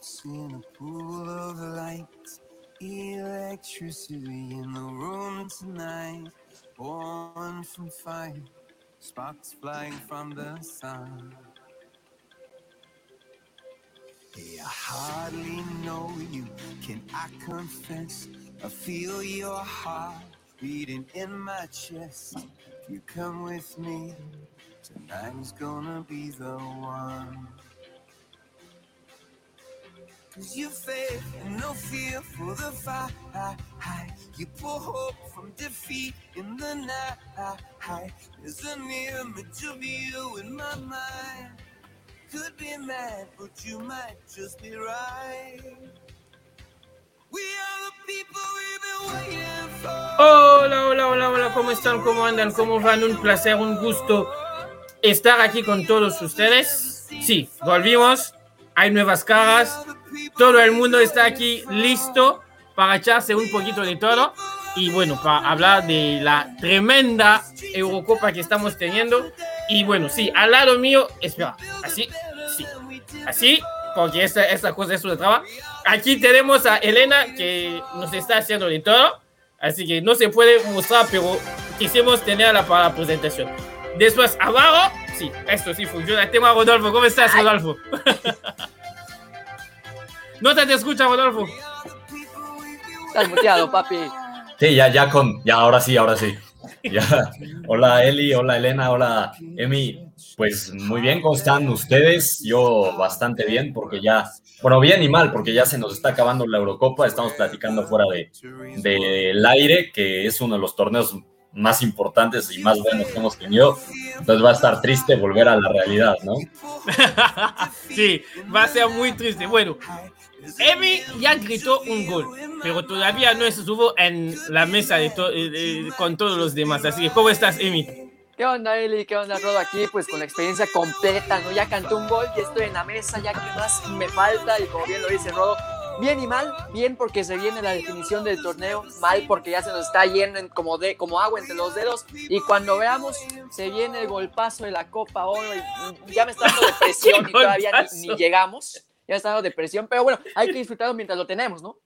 floats in a pool of light. Electricity in the room tonight. Born from fire, sparks flying from the sun. Hey, I hardly know you, can I confess? I feel your heart beating in my chest. If you come with me, tonight's gonna be the one. You and no fear for the. You hope from defeat in the night. Could be mad, but you might just be right. Hola, hola, hola, hola, ¿cómo están? ¿Cómo andan? ¿Cómo van? Un placer, un gusto estar aquí con todos ustedes. Sí, volvimos, hay nuevas caras, todo el mundo está aquí listo para echarse un poquito de todo y bueno, para hablar de la tremenda Eurocopa que estamos teniendo. Y bueno, sí, al lado mío, espera, así, sí, así, porque esta, esta cosa es una traba. Aquí tenemos a Elena que nos está haciendo de todo, así que no se puede mostrar, pero quisimos tenerla para la presentación. Después, abajo, sí, esto sí funciona. Tengo a Rodolfo, ¿cómo estás, Rodolfo? no te, te escucha, Rodolfo. Estás muteado, papi. Sí, ya, ya con, ya, ahora sí, ahora sí. Ya. Hola Eli, hola Elena, hola Emi. Pues muy bien, ¿cómo están ustedes? Yo bastante bien, porque ya, bueno, bien y mal, porque ya se nos está acabando la Eurocopa. Estamos platicando fuera de del aire, que es uno de los torneos más importantes y más buenos que hemos tenido. Entonces va a estar triste volver a la realidad, ¿no? sí, va a ser muy triste. Bueno, Emi ya gritó un gol, pero todavía no estuvo en la mesa de to- eh, con todos los demás. Así que, ¿cómo estás, Emi? ¿Qué onda, Eli? ¿Qué onda, Rodo? Aquí, pues con la experiencia completa, ¿no? Ya canté un gol, ya estoy en la mesa, ya que más me falta. Y como bien lo dice Rodo, bien y mal, bien porque se viene la definición del torneo, mal porque ya se nos está yendo en como, de, como agua entre los dedos. Y cuando veamos, se viene el golpazo de la Copa Oro. Y ya me está dando depresión y todavía ni, ni llegamos. Ya está dando depresión, pero bueno, hay que disfrutarlo mientras lo tenemos, ¿no?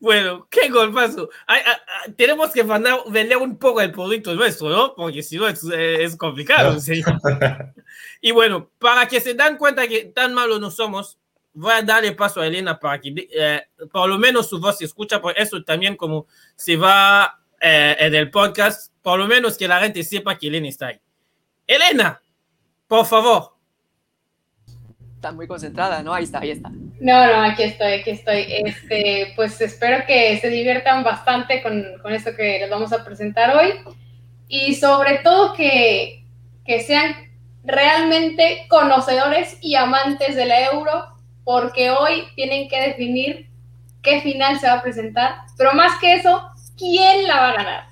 Bueno, qué golpazo. Ay, ah, ah, tenemos que mandar- vender un poco el producto nuestro, ¿no? Porque si no es, eh, es complicado. ¿sí? Y bueno, para que se dan cuenta que tan malos no somos, voy a darle paso a Elena para que eh, por lo menos su voz se escucha, por eso también como se va eh, en el podcast, por lo menos que la gente sepa que Elena está ahí. Elena, por favor. Está muy concentrada, ¿no? Ahí está, ahí está. No, no, aquí estoy, aquí estoy. Este, pues espero que se diviertan bastante con, con esto que les vamos a presentar hoy y sobre todo que, que sean realmente conocedores y amantes de la euro, porque hoy tienen que definir qué final se va a presentar, pero más que eso, quién la va a ganar.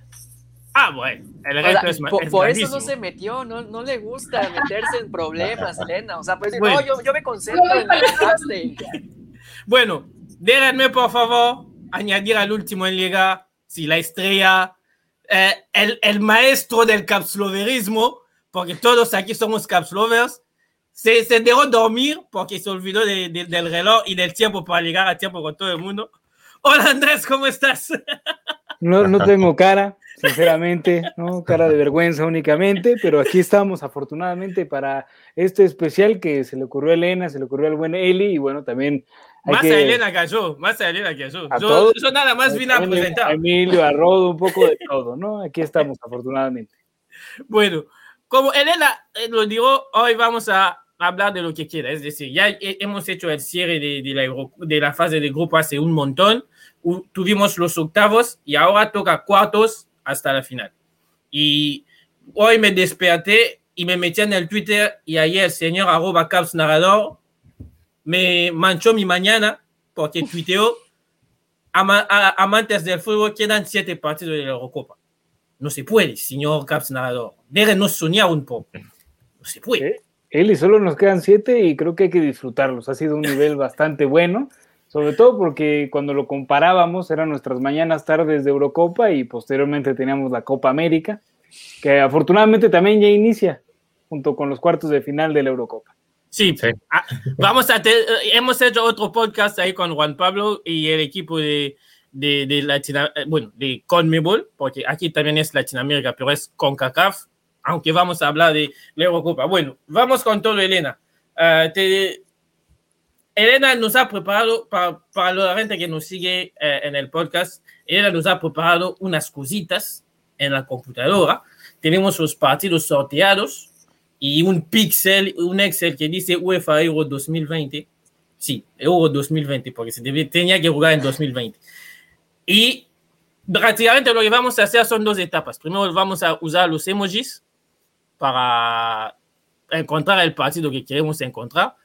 Ah, bueno, el O sea, resto es, ma- por, es por eso no se metió, no, no le gusta meterse en problemas, Elena. O sea, pues Bueno. no, yo, yo me concentro en la-. Bueno, déjenme por favor añadir al último en liga, si la estrella, eh, el, el maestro del capsloverismo, porque todos aquí somos capslovers, se, se dejó dormir porque se olvidó de- de- del reloj y del tiempo para llegar a tiempo con todo el mundo. Hola Andrés, ¿cómo estás? No, no tengo cara, sinceramente, ¿no? Cara de vergüenza únicamente, pero aquí estamos afortunadamente para este especial que se le ocurrió a Elena, se le ocurrió al buen Eli y bueno, también hay Más que- a Elena que a yo, más a Elena que a yo. A Yo, todos. yo nada más vine a presentar. a Emilio, a Rodo, un poco de todo, ¿no? Aquí estamos afortunadamente. Bueno, como Elena eh, lo dijo, hoy vamos a hablar de lo que quiera. Es decir, ya he- hemos hecho el cierre de, de la, de la fase de grupo hace un montón. Tuvimos los octavos y ahora toca cuartos hasta la final. Y hoy me desperté y me metí en el Twitter y ayer el señor arroba caps narrador me manchó mi mañana porque tuiteó ama- a- amantes del fútbol quedan siete partidos de la Eurocopa. No se puede, señor Caps Narrador. Déjenos soñar un poco. No se puede. ¿Eh? Eli, solo nos quedan siete y creo que hay que disfrutarlos. Ha sido un nivel bastante bueno, sobre todo porque cuando lo comparábamos eran nuestras mañanas, tardes de Eurocopa y posteriormente teníamos la Copa América, que afortunadamente también ya inicia junto con los cuartos de final de la Eurocopa. Sí, Sí. Ah, vamos a te- eh, hemos hecho otro podcast ahí con Juan Pablo y el equipo de, de, de Latina- eh, bueno, de CONMEBOL, porque aquí también es Latinoamérica, pero es CONCACAF, aunque vamos a hablar de la Eurocopa. Bueno, vamos con todo, Elena. Ah, te- Elena nos ha preparado, para, para la gente que nos sigue eh, en el podcast, Elena nos ha preparado unas cositas en la computadora. Tenemos los partidos sorteados y un pixel, un Excel que dice UEFA Euro 2020. Sí, Euro 2020, porque se tenía que jugar en 2020. Y prácticamente lo que vamos a hacer son dos etapas. Primero vamos a usar los emojis para encontrar el partido que queremos encontrar.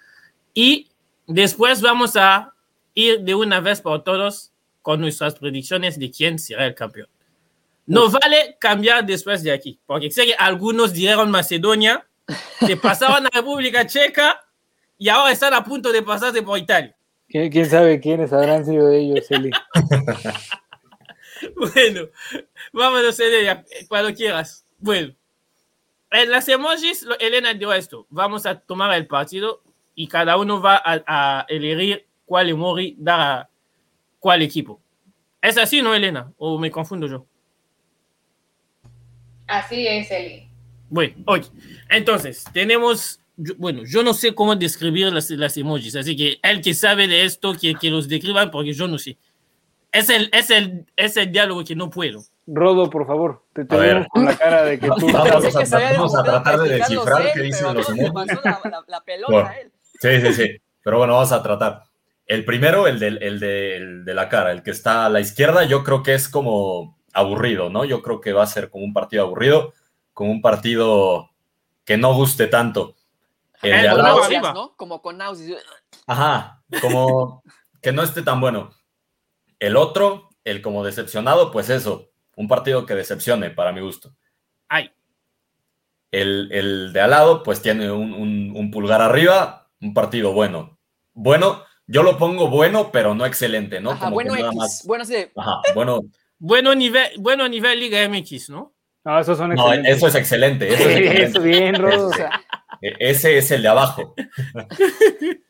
Y después vamos a ir de una vez por todos con nuestras predicciones de quién será el campeón. No vale cambiar después de aquí, porque sé que algunos dijeron Macedonia, se pasaban a República Checa y ahora están a punto de pasarse por Italia. ¿Quién, quién sabe quiénes habrán sido ellos, Eli? Bueno, vámonos, Elena, cuando quieras. Bueno, en las emojis, Elena dio esto. Vamos a tomar el partido y cada uno va a, a elegir cuál emoji da a cuál equipo. ¿Es así, no, Elena? ¿O me confundo yo? Así es, Eli. Bueno, oye, entonces, tenemos, yo- bueno, yo no sé cómo describir las, las emojis, así que el que sabe de esto, que, que los describan, porque yo no sé. Es el, es, el, es el diálogo que no puedo. Rodo, por favor, te tenemos con la cara de que tú Vamos a vamos a tratar de descifrar qué dicen los emojis. la, la- la pelota Bueno. él. Sí, sí, sí. Pero bueno, vamos a tratar. El primero, el, del, el, de la cara, el que está a la izquierda, yo creo que es como aburrido, ¿no? Yo creo que va a ser como un partido aburrido, como un partido que no guste tanto. El de al náuseas. ¿no? Como con náuseas. ajá, como que no esté tan bueno. El otro, el como decepcionado, pues eso, un partido que decepcione para mi gusto. Ay, El, el de al lado, pues tiene un, un- un pulgar arriba, un partido bueno. Bueno, yo lo pongo bueno, pero no excelente, ¿no? Ajá, Como bueno que nada X. más. Bueno, Ajá, bueno, bueno nivel, bueno nivel Liga MX, ¿no? No, esos son no, eso es excelente. Eso es excelente. Eso bien, Rodo. o sea, E- Ese es el de abajo.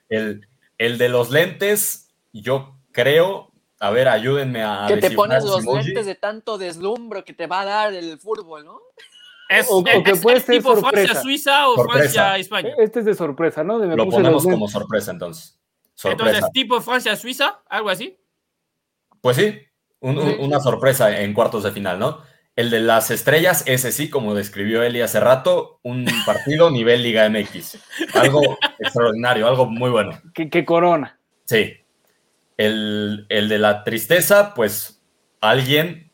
El, el de los lentes, yo creo. A ver, ayúdenme a. que te pones los emoji. lentes de tanto deslumbro que te va a dar el fútbol, ¿no? Es, O- o que es- puede es ser tipo sorpresa. Francia-Suiza o Sorpresa. Francia-España. este es de sorpresa, ¿no? De me Lo ponemos como sorpresa entonces. Sorpresa. Entonces, tipo Francia-Suiza, algo así. Pues sí, un- un- Sí. una sorpresa en cuartos de final, ¿no? El de las estrellas, ese sí, como describió Eli hace rato, un partido nivel Liga MX. Algo extraordinario, algo muy bueno. Que, que corona. Sí. El, el de la tristeza, pues alguien,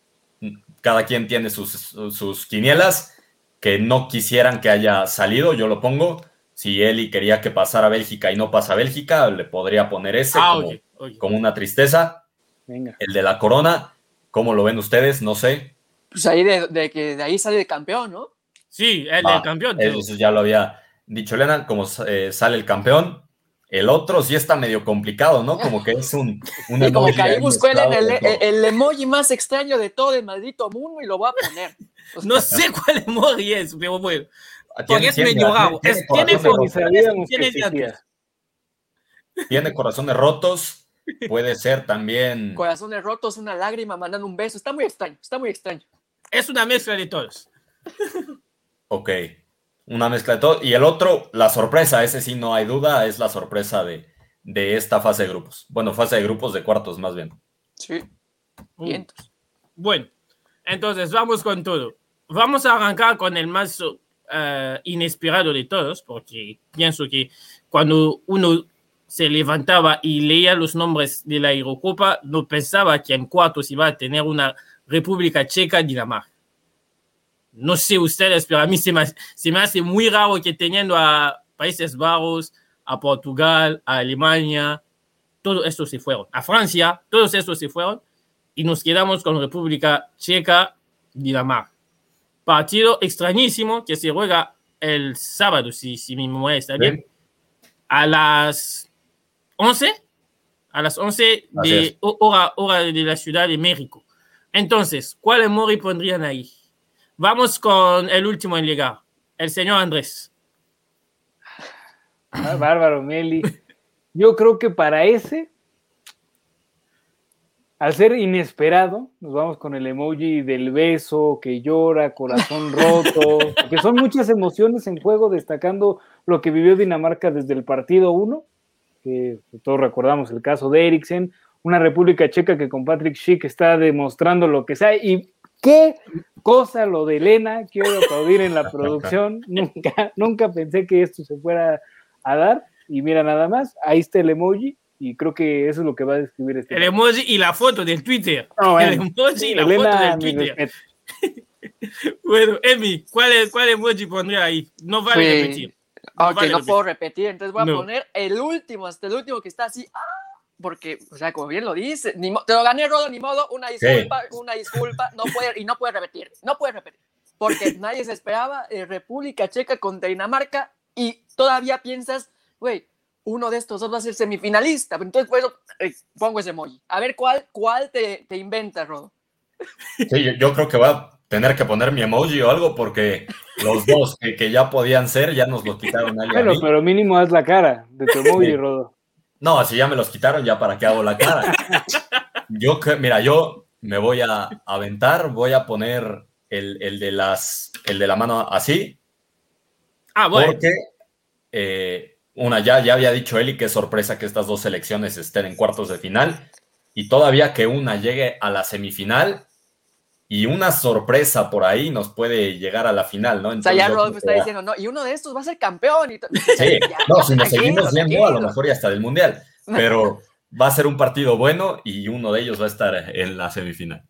cada quien tiene sus, sus quinielas, que no quisieran que haya salido, yo lo pongo. Si Eli quería que pasara Bélgica y no pasa Bélgica, le podría poner ese Ah, como, una tristeza. Venga. El de la corona, ¿cómo lo ven ustedes? No sé. Pues ahí de, de que de ahí sale de campeón, ¿no? Sí, el Va, del campeón. tío. Eso ya lo había dicho Elena, como eh, sale el campeón. El otro sí está medio complicado, ¿no? Como que es un... un Y como emoji que ahí buscó el, emoji más extraño de todo el maldito mundo y lo voy a poner. No sé cuál emoji es, pero bueno. Ah, porque es medio tiene existía. datos. Tiene corazones rotos. Puede ser también... Corazones rotos, una lágrima, mandando un beso. Está muy extraño, está muy extraño. Es una mezcla de todos. Ok. Una mezcla de todo. Y el otro, la sorpresa, ese sí no hay duda, es la sorpresa de, de esta fase de grupos. Bueno, fase de grupos de cuartos más bien. Sí. Vientos. Bueno, entonces vamos con todo. Vamos a arrancar con el más eh, inesperado de todos, porque pienso que cuando uno se levantaba y leía los nombres de la Eurocopa, no pensaba que en cuartos iba a tener una República Checa-Dinamarca. No sé ustedes, pero a mí se me, se me hace muy raro que teniendo a Países Bajos, a Portugal, a Alemania, todos estos se fueron, a Francia, todos estos se fueron y nos quedamos con República Checa, Dinamarca. Partido extrañísimo que se juega el sábado, si, si mi memoria está bien, a las 11, a las 11 Así de es. hora, hora de la Ciudad de México. Entonces, ¿cuál emoji pondrían ahí? Vamos con el último en llegar, el señor Andrés. Ah, bárbaro, Meli. Yo creo que para ese, al ser inesperado, nos vamos con el emoji del beso, que llora, corazón roto, que son muchas emociones en juego, destacando lo que vivió Dinamarca desde el partido 1, que todos recordamos el caso de Eriksen, una República Checa que con Patrick Schick está demostrando lo que sea. Y qué cosa lo de Elena, quiero aplaudir en la producción. nunca, nunca pensé que esto se fuera a dar. Y mira nada más, ahí está el emoji. Y creo que eso es lo que va a describir este. El emoji y la foto del Twitter. el emoji y la foto del Twitter. bueno, Emi, ¿cuál, ¿cuál emoji pondría ahí? No vale Pues, repetir. Ok, vale no repetir. puedo repetir, entonces voy a No. poner el último, hasta el último que está así. ¡ah! Porque, o sea, como bien lo dice, ni te lo gané, Rodo, ni modo, una disculpa, una disculpa, no puede, y no puede repetir, no puede repetir. Porque nadie se esperaba eh, República Checa contra Dinamarca y todavía piensas, güey, uno de estos dos va a ser semifinalista. Pero Entonces, por eso eh, pongo ese emoji. A ver cuál, cuál te, te inventas, Rodo. Sí, yo, yo creo que voy a tener que poner mi emoji o algo porque los dos que, que ya podían ser ya nos los quitaron ahí a Bueno, mí. pero mínimo haz la cara de tu emoji, Sí. Rodo. No, si ya me los quitaron, ya para qué hago la cara. Yo, mira, yo me voy a aventar, voy a poner el, el de las, el de la mano así, Ah, bueno. porque eh, una, ya, ya había dicho Eli que es sorpresa que estas dos selecciones estén en cuartos de final y todavía que una llegue a la semifinal y una sorpresa por ahí nos puede llegar a la final, ¿no? O sea, ya Entonces, Rodolfo está ya- diciendo, no, y uno de estos va a ser campeón. Y Sí, Ya, no, si nos seguimos viendo, a lo mejor y hasta del Mundial, pero va a ser un partido bueno y uno de ellos va a estar en la semifinal.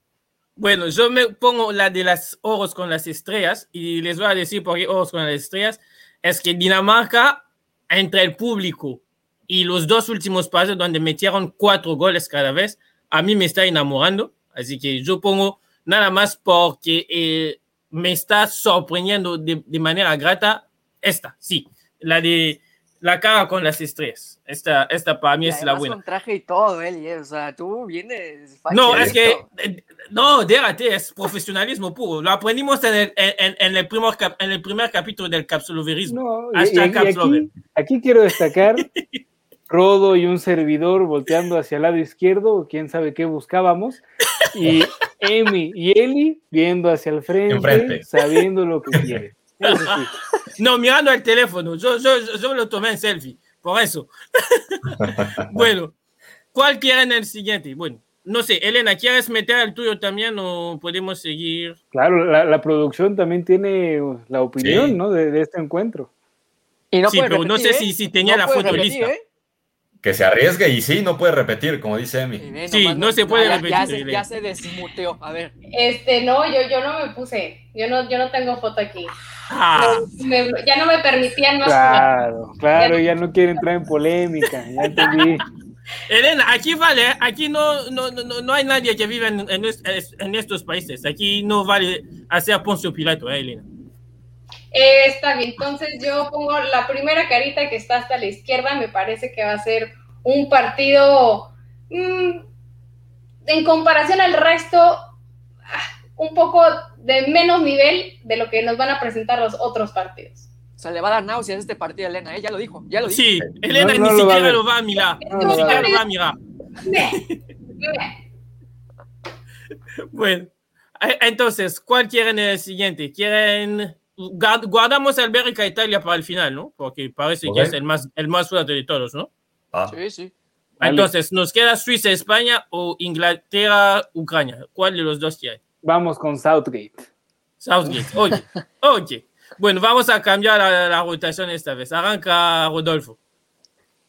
Bueno, yo me pongo la de las oros con las estrellas y les voy a decir por qué oros con las estrellas. Es que Dinamarca, entre el público y los dos últimos pasos donde metieron cuatro goles cada vez, a mí me está enamorando. Así que yo pongo nada más porque eh, me está sorprendiendo de, de manera grata esta, sí, la de la cara con las estrellas. Esta, esta para mí Y es la buena. con traje y todo, Eli, eh, o sea, tú vienes... No, es que, eh, no, déjate, es profesionalismo puro. Lo aprendimos en el, en, en el, primer, cap- en el primer capítulo del capsuloverismo. No, y- Hashtag y- y aquí, aquí quiero destacar Rodo y un servidor volteando hacia el lado izquierdo, quién sabe qué buscábamos, y Emi y Eli viendo hacia el frente, Enfrente. sabiendo lo que quiere. No, mirando el teléfono. Yo, yo, yo, yo lo tomé en selfie, por eso. bueno, ¿cuál quieren el siguiente? Bueno, no sé, Elena, ¿quieres meter el tuyo también o podemos seguir? Claro, la, la producción también tiene la opinión Sí. ¿no? de, de este encuentro. Y no Sí, puede pero no sé ¿eh? si- si tenía la foto repetir, lista. ¿eh? Que se arriesgue y sí, no puede repetir, como dice Emi. Sí, no se puede ya- repetir, Ya, se, ya se desmuteó, a ver. Este, no, yo, yo no me puse. Yo no, yo no tengo foto aquí. Ah, Me- me- ya no me permitían más. Claro, claro, ya no quiere entrar en polémica, ya entendí. Elena, aquí vale, aquí no, no, no, no hay nadie que vive en, en estos países. Aquí no vale hacer Poncio Pilato, ¿eh, Elena? Eh, está bien, entonces yo pongo la primera carita que está hasta la izquierda, me parece que va a ser un partido mm, en comparación al resto, ah, un poco de menos nivel de lo que nos van a presentar los otros partidos. O sea, le va a dar náuseas este partido a Elena, ¿eh? Ya lo dijo, ya lo dijo. Sí, Elena No, no ni a siquiera lo va a mirar. No Ni a siquiera lo va a mirar. Bueno, eh, entonces, ¿cuál quieren el siguiente? ¿Quieren... guard- Guardamos al Bélgica Italia para el final, ¿no? Porque parece que es el más, el más fuerte de todos, ¿no? Ah, Sí, sí. Entonces, ¿nos queda Suiza, España o Inglaterra, Ucrania? ¿Cuál de los dos quieren? Vamos con Southgate. Southgate. Oye, oye. Bueno, vamos a cambiar la, la rotación esta vez. Arranca Rodolfo.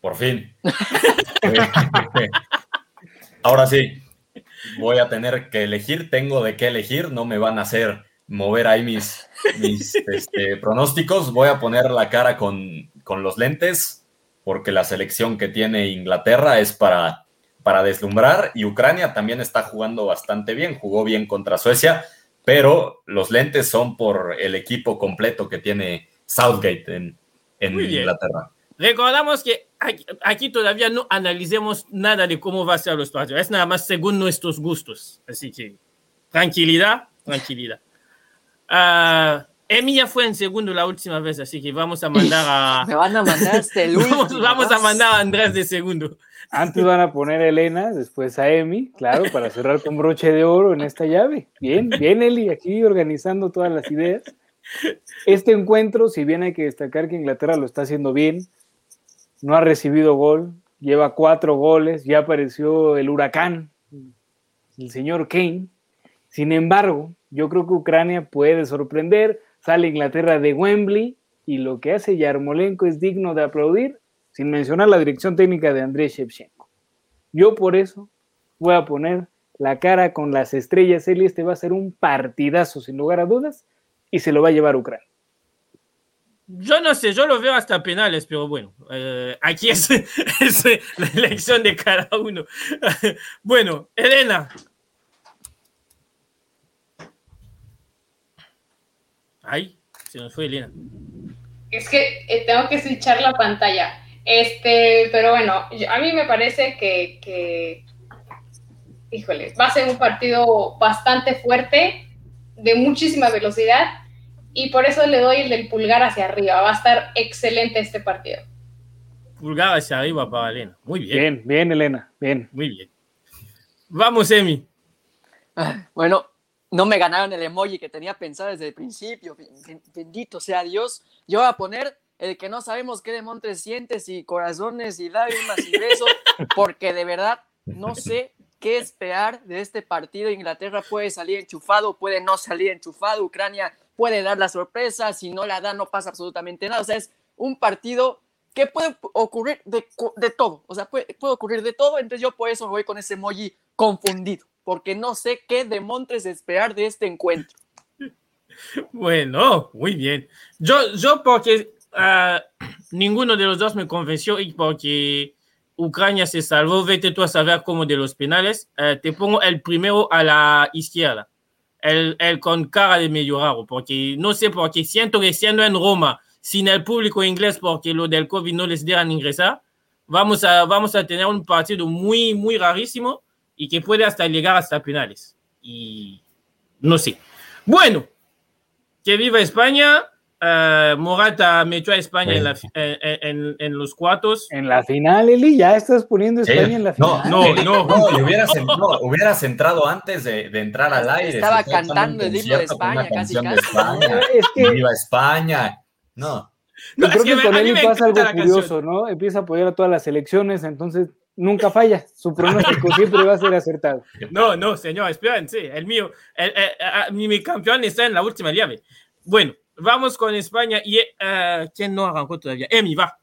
por fin. Ahora sí, voy a tener que elegir, tengo de qué elegir, no me van a hacer mover ahí mis, mis este, pronósticos. Voy a poner la cara con, con los lentes, porque la selección que tiene Inglaterra es para, para deslumbrar y Ucrania también está jugando bastante bien, jugó bien contra Suecia, pero los lentes son por el equipo completo que tiene Southgate en, en. Inglaterra. Recordamos que aquí, aquí todavía no analicemos nada de cómo va a ser los partidos. Es nada más según nuestros gustos. Así que tranquilidad, tranquilidad. Ah, Emi ya fue en segundo la última vez, así que vamos a mandar a. Me van a mandar hasta el último. vamos, vamos a mandar a Andrés de segundo. Antes van a poner a Elena, después a Emi, claro, para cerrar con broche de oro en esta llave. Bien, bien, Eli, aquí organizando todas las ideas. Este encuentro, si bien hay que destacar que Inglaterra lo está haciendo bien, no ha recibido gol, lleva cuatro goles, ya apareció el huracán, el señor Kane. Sin embargo, yo creo que Ucrania puede sorprender, sale Inglaterra de Wembley y lo que hace Yarmolenko es digno de aplaudir, sin mencionar la dirección técnica de Andrés Shevchenko. Yo por eso voy a poner la cara con las estrellas, Eli, este va a ser un partidazo sin lugar a dudas y se lo va a llevar Ucrania. Yo no sé, yo lo veo hasta penales, pero bueno, eh, aquí es, es, la elección de cada uno. bueno, Elena. Ay, se nos fue Elena. Es que eh, tengo que switchar la pantalla. Este, pero bueno, a mí me parece que, que, híjole, va a ser un partido bastante fuerte, de muchísima velocidad y por eso le doy el del pulgar hacia arriba. Va a estar excelente este partido. Pulgar hacia arriba para Elena. Muy bien. Bien, bien, Elena. Bien. Muy bien. Vamos, Emi. Bueno, no me ganaron el emoji que tenía pensado desde el principio. Bendito sea Dios. Yo voy a poner el que no sabemos qué de Montes sientes y corazones y lágrimas y besos, porque de verdad no sé qué esperar de este partido. Inglaterra puede salir enchufado, puede no salir enchufado. Ucrania puede dar la sorpresa, si no la da no pasa absolutamente nada. O sea, es un partido que puede ocurrir de, de todo, o sea, puede, puede, ocurrir de todo, entonces yo por eso voy con ese emoji confundido, porque no sé qué de Montres esperar de este encuentro. Bueno, muy bien. Yo, yo porque uh, ninguno de los dos me convenció y porque Ucrania se salvó, vete tú a saber cómo de los penales, uh, te pongo el primero a la izquierda el, el, con cara de medio raro, porque no sé por qué siento que siendo en Roma, sin el público inglés, porque lo del COVID no les dejan ingresar, vamos a, vamos a tener un partido muy, muy rarísimo y que puede hasta llegar hasta penales. Y no sé. Bueno, que viva España. Uh, Morata metió a España en, la, en, en, en, los cuartos. En la final, Eli, ya estás poniendo España sí. en la final. No, no, no. no hubieras, no, hubieras entrado antes de, de, entrar al aire. Estaba cantando el himno de España, casi, casi. De España. Es que... Viva España. No. Yo creo que, que con Eli pasa algo curioso, canción. ¿no? Empieza a apoyar a todas las elecciones, entonces nunca falla. Su pronóstico siempre va a ser acertado. No, no, señor, espérense. El mío, el, el, el, mi, mi campeón está en la última llave. Bueno, Vamos con España y uh, ¿quién no arrancó todavía? Emi, va.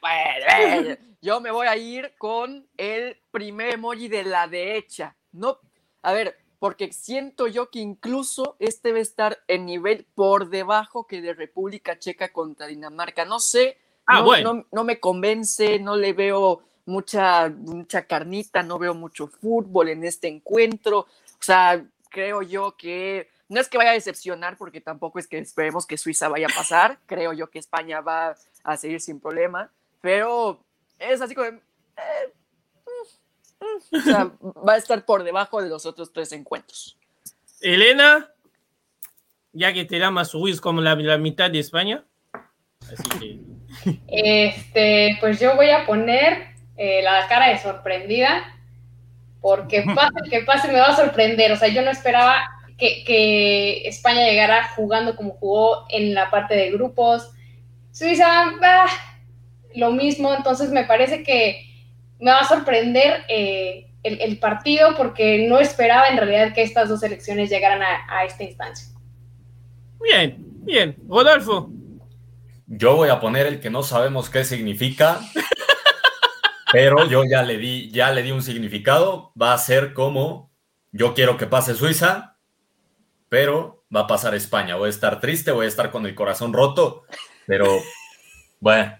Bueno, yo me voy a ir con el primer emoji de la derecha. No, a ver, porque siento yo que incluso este debe estar en nivel por debajo que de República Checa contra Dinamarca. No sé, ah, no, bueno. no, no, me convence, no le veo mucha, mucha carnita, no veo mucho fútbol en este encuentro. O sea, creo yo que no es que vaya a decepcionar, porque tampoco es que esperemos que Suiza vaya a pasar. Creo yo que España va a seguir sin problema, pero es así como. Eh, o sea, va a estar por debajo de los otros tres encuentros. Elena, ya que te llamas Ruiz como la, la mitad de España. Así que. Este, pues yo voy a poner eh, la cara de sorprendida, porque pase que pase me va a sorprender. O sea, yo no esperaba que, que, España llegara jugando como jugó en la parte de grupos. Suiza, bah, lo mismo, entonces me parece que me va a sorprender eh, el, el, partido porque no esperaba en realidad que estas dos elecciones llegaran a, a esta instancia. Bien, bien. Rodolfo. Yo voy a poner el que no sabemos qué significa, pero yo ya le di, ya le di un significado. Va a ser como yo quiero que pase Suiza, pero va a pasar España. Voy a estar triste, voy a estar con el corazón roto, pero bueno,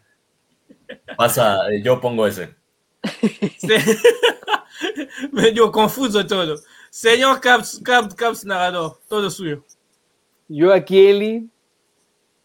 pasa, yo pongo ese. Medio confuso todo. Señor Caps, Caps, Caps narrador, todo suyo. Yo aquí, Eli,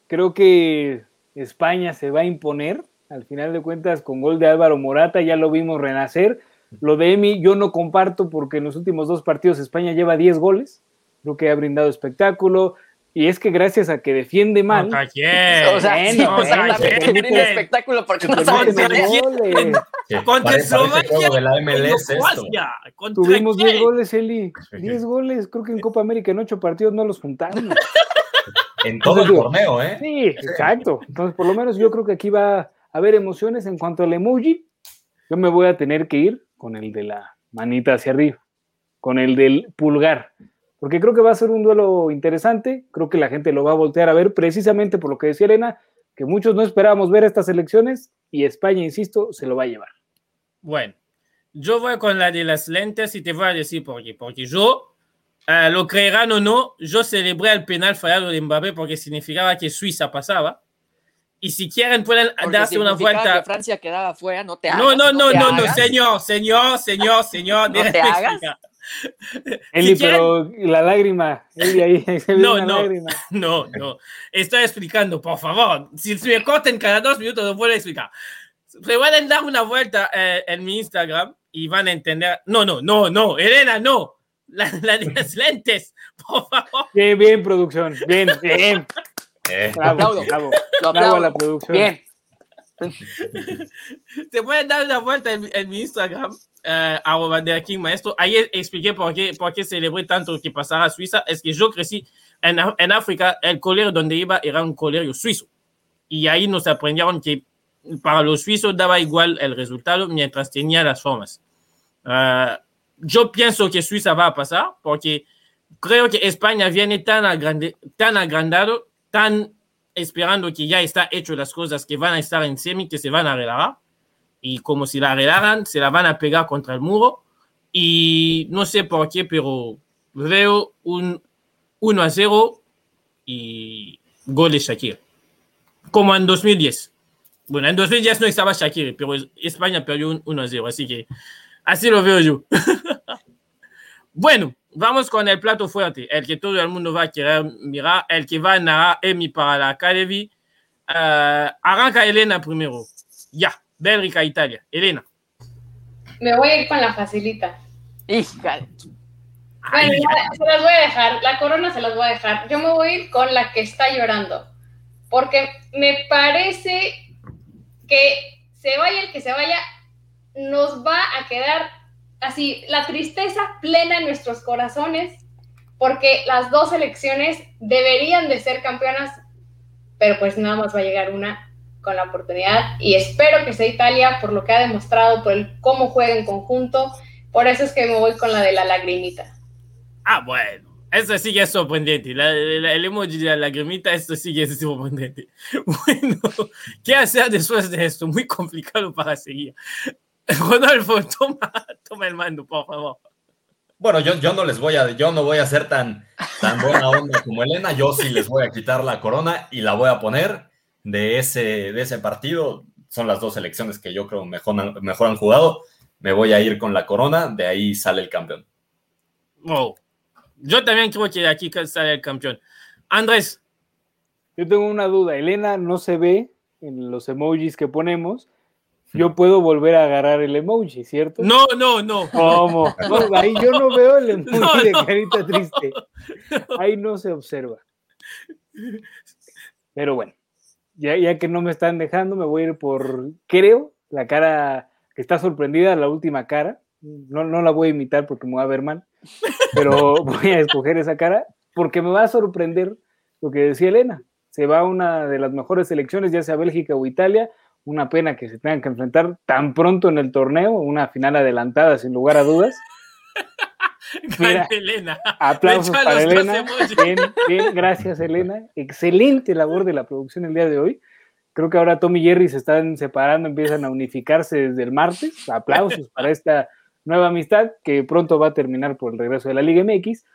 creo que España se va a imponer. Al final de cuentas, con gol de Álvaro Morata, ya lo vimos renacer. Lo de Emi, yo no comparto porque en los últimos dos partidos España lleva 10 goles creo que ha brindado espectáculo. Y es que gracias a que defiende mal. ¿Contra quién? O sea, Bueno, sí, no, exactamente, no, tiene no. espectáculo porque no saben contra goles. Eslovaquia. de la MLS esto. Croacia. ¿Contra Tuvimos quién? 10 goles, Eli. 10 goles. Creo que en Copa América en 8 partidos no los juntamos. En todo el torneo, ¿eh? Sí, exacto. Entonces, por lo menos yo creo que aquí va a haber emociones en cuanto al emoji. Yo me voy a tener que ir con el de la manita hacia arriba, con el del pulgar, porque creo que va a ser un duelo interesante. Creo que la gente lo va a voltear a ver precisamente por lo que decía Elena, que muchos no esperábamos ver estas elecciones y España, insisto, se lo va a llevar. Bueno, yo voy con la de las lentes y te voy a decir por qué. Porque yo, eh, lo creerán o no, yo celebré el penal fallado de Mbappé porque significaba que Suiza pasaba. Y si quieren, pueden Porque darse una vuelta. que Francia quedaba fuera, no te hagas. No, no, no, no, no, hagas. señor, señor, señor, señor. ¿No te hagas? Eli, quieren- pero la lágrima, Eli, ahí, se No, no. lágrima. No, no. Estoy explicando, por favor. Si si me corten cada dos minutos, no puedo explicar. Se pueden dar una vuelta eh, en mi Instagram y van a entender. No, no, no, no. Elena, no. La, la de las lentes, por favor. Bien, bien, producción. Bien, bien. Eh, Bravo, bravo. Lo Bravo a la producción. Bien. Se pueden dar una vuelta en, en mi Instagram, eh, de aquí maestro. Ahí expliqué por qué, por qué celebré tanto que pasara a Suiza. Es que yo crecí en, en África, el colegio donde iba era un colegio suizo. Y ahí nos aprendieron que para los suizos daba igual el resultado mientras tenía las formas. Ah, yo pienso que Suiza va a pasar porque creo que España viene tan, agrande, tan agrandado, tan esperando que ya está hecho las cosas que van a estar en semi, que se van a arreglar. Y como si la arreglaran, se la van a pegar contra el muro. Y no sé por qué, pero veo un 1 a 0 y gol de Shakir. Como en 2010. Bueno, en 2010 no estaba Shakir, pero España perdió un 1 a 0, así que así lo veo yo. bueno, vamos con el plato fuerte, el que todo el mundo va a querer mirar, el que va a narrar Emi para la Academy. Ah, arranca Elena primero. Ya, Bélgica, Italia. Elena. Me voy a ir con la facilita. Hija. Bueno, ya, se las voy a dejar. La corona se las voy a dejar. Yo me voy a ir con la que está llorando. Porque me parece que se vaya el que se vaya, nos va a quedar así la tristeza plena en nuestros corazones. Porque las dos selecciones deberían de ser campeonas, pero pues nada más va a llegar una con la oportunidad. Y espero que sea Italia por lo que ha demostrado, por el cómo juega en conjunto. Por eso es que me voy con la de la lagrimita. Ah, bueno. Eso sí que es sorprendente. La- la- el emoji de la lagrimita, esto sí que es sorprendente. Bueno, ¿qué hacer después de esto? Muy complicado para seguir. Rodolfo, toma, toma el mando, por favor. Bueno, yo, yo no les voy a, yo no voy a ser tan, tan buena onda como Elena, yo sí les voy a quitar la corona y la voy a poner de ese, de ese partido. Son las dos elecciones que yo creo mejor, han- mejor han jugado. Me voy a ir con la corona, de ahí sale el campeón. Wow. Yo también creo que de aquí sale el campeón. Andrés, Yo tengo una duda. Elena no se ve en los emojis que ponemos. Yo puedo volver a agarrar el emoji, ¿cierto? no, no, no. ¿Cómo? No, ahí yo no veo el emoji No, de no. carita triste. Ahí no se observa. Pero bueno, ya, ya que no me están dejando, me voy a ir por, creo, la cara que está sorprendida, la última cara. No, no la voy a imitar porque me va a ver mal, pero voy a escoger esa cara porque me va a sorprender lo que decía Elena. Se va una de las mejores selecciones, ya sea Bélgica o Italia. Una pena que se tengan que enfrentar tan pronto en el torneo, una final adelantada sin lugar a dudas. Mira. Elena. Aplausos para Elena. Bien, bien, gracias Elena. Excelente labor de la producción el día de hoy. Creo que ahora Tom y Jerry se están separando, empiezan a unificarse desde el martes. Aplausos para esta nueva amistad que pronto va a terminar por el regreso de la Liga MX.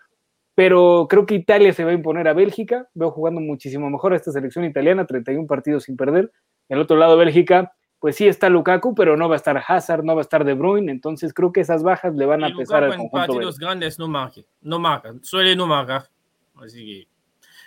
Pero creo que Italia se va a imponer a Bélgica. Veo jugando muchísimo mejor a esta selección italiana, 31 partidos sin perder. El otro lado, Bélgica, pues sí está Lukaku, pero no va a estar Hazard, no va a estar De Bruyne. Entonces creo que esas bajas le van Y a pesar Lukaku al en conjunto belga. partidos grandes no marca. No marca. Suele no marcar. Así que.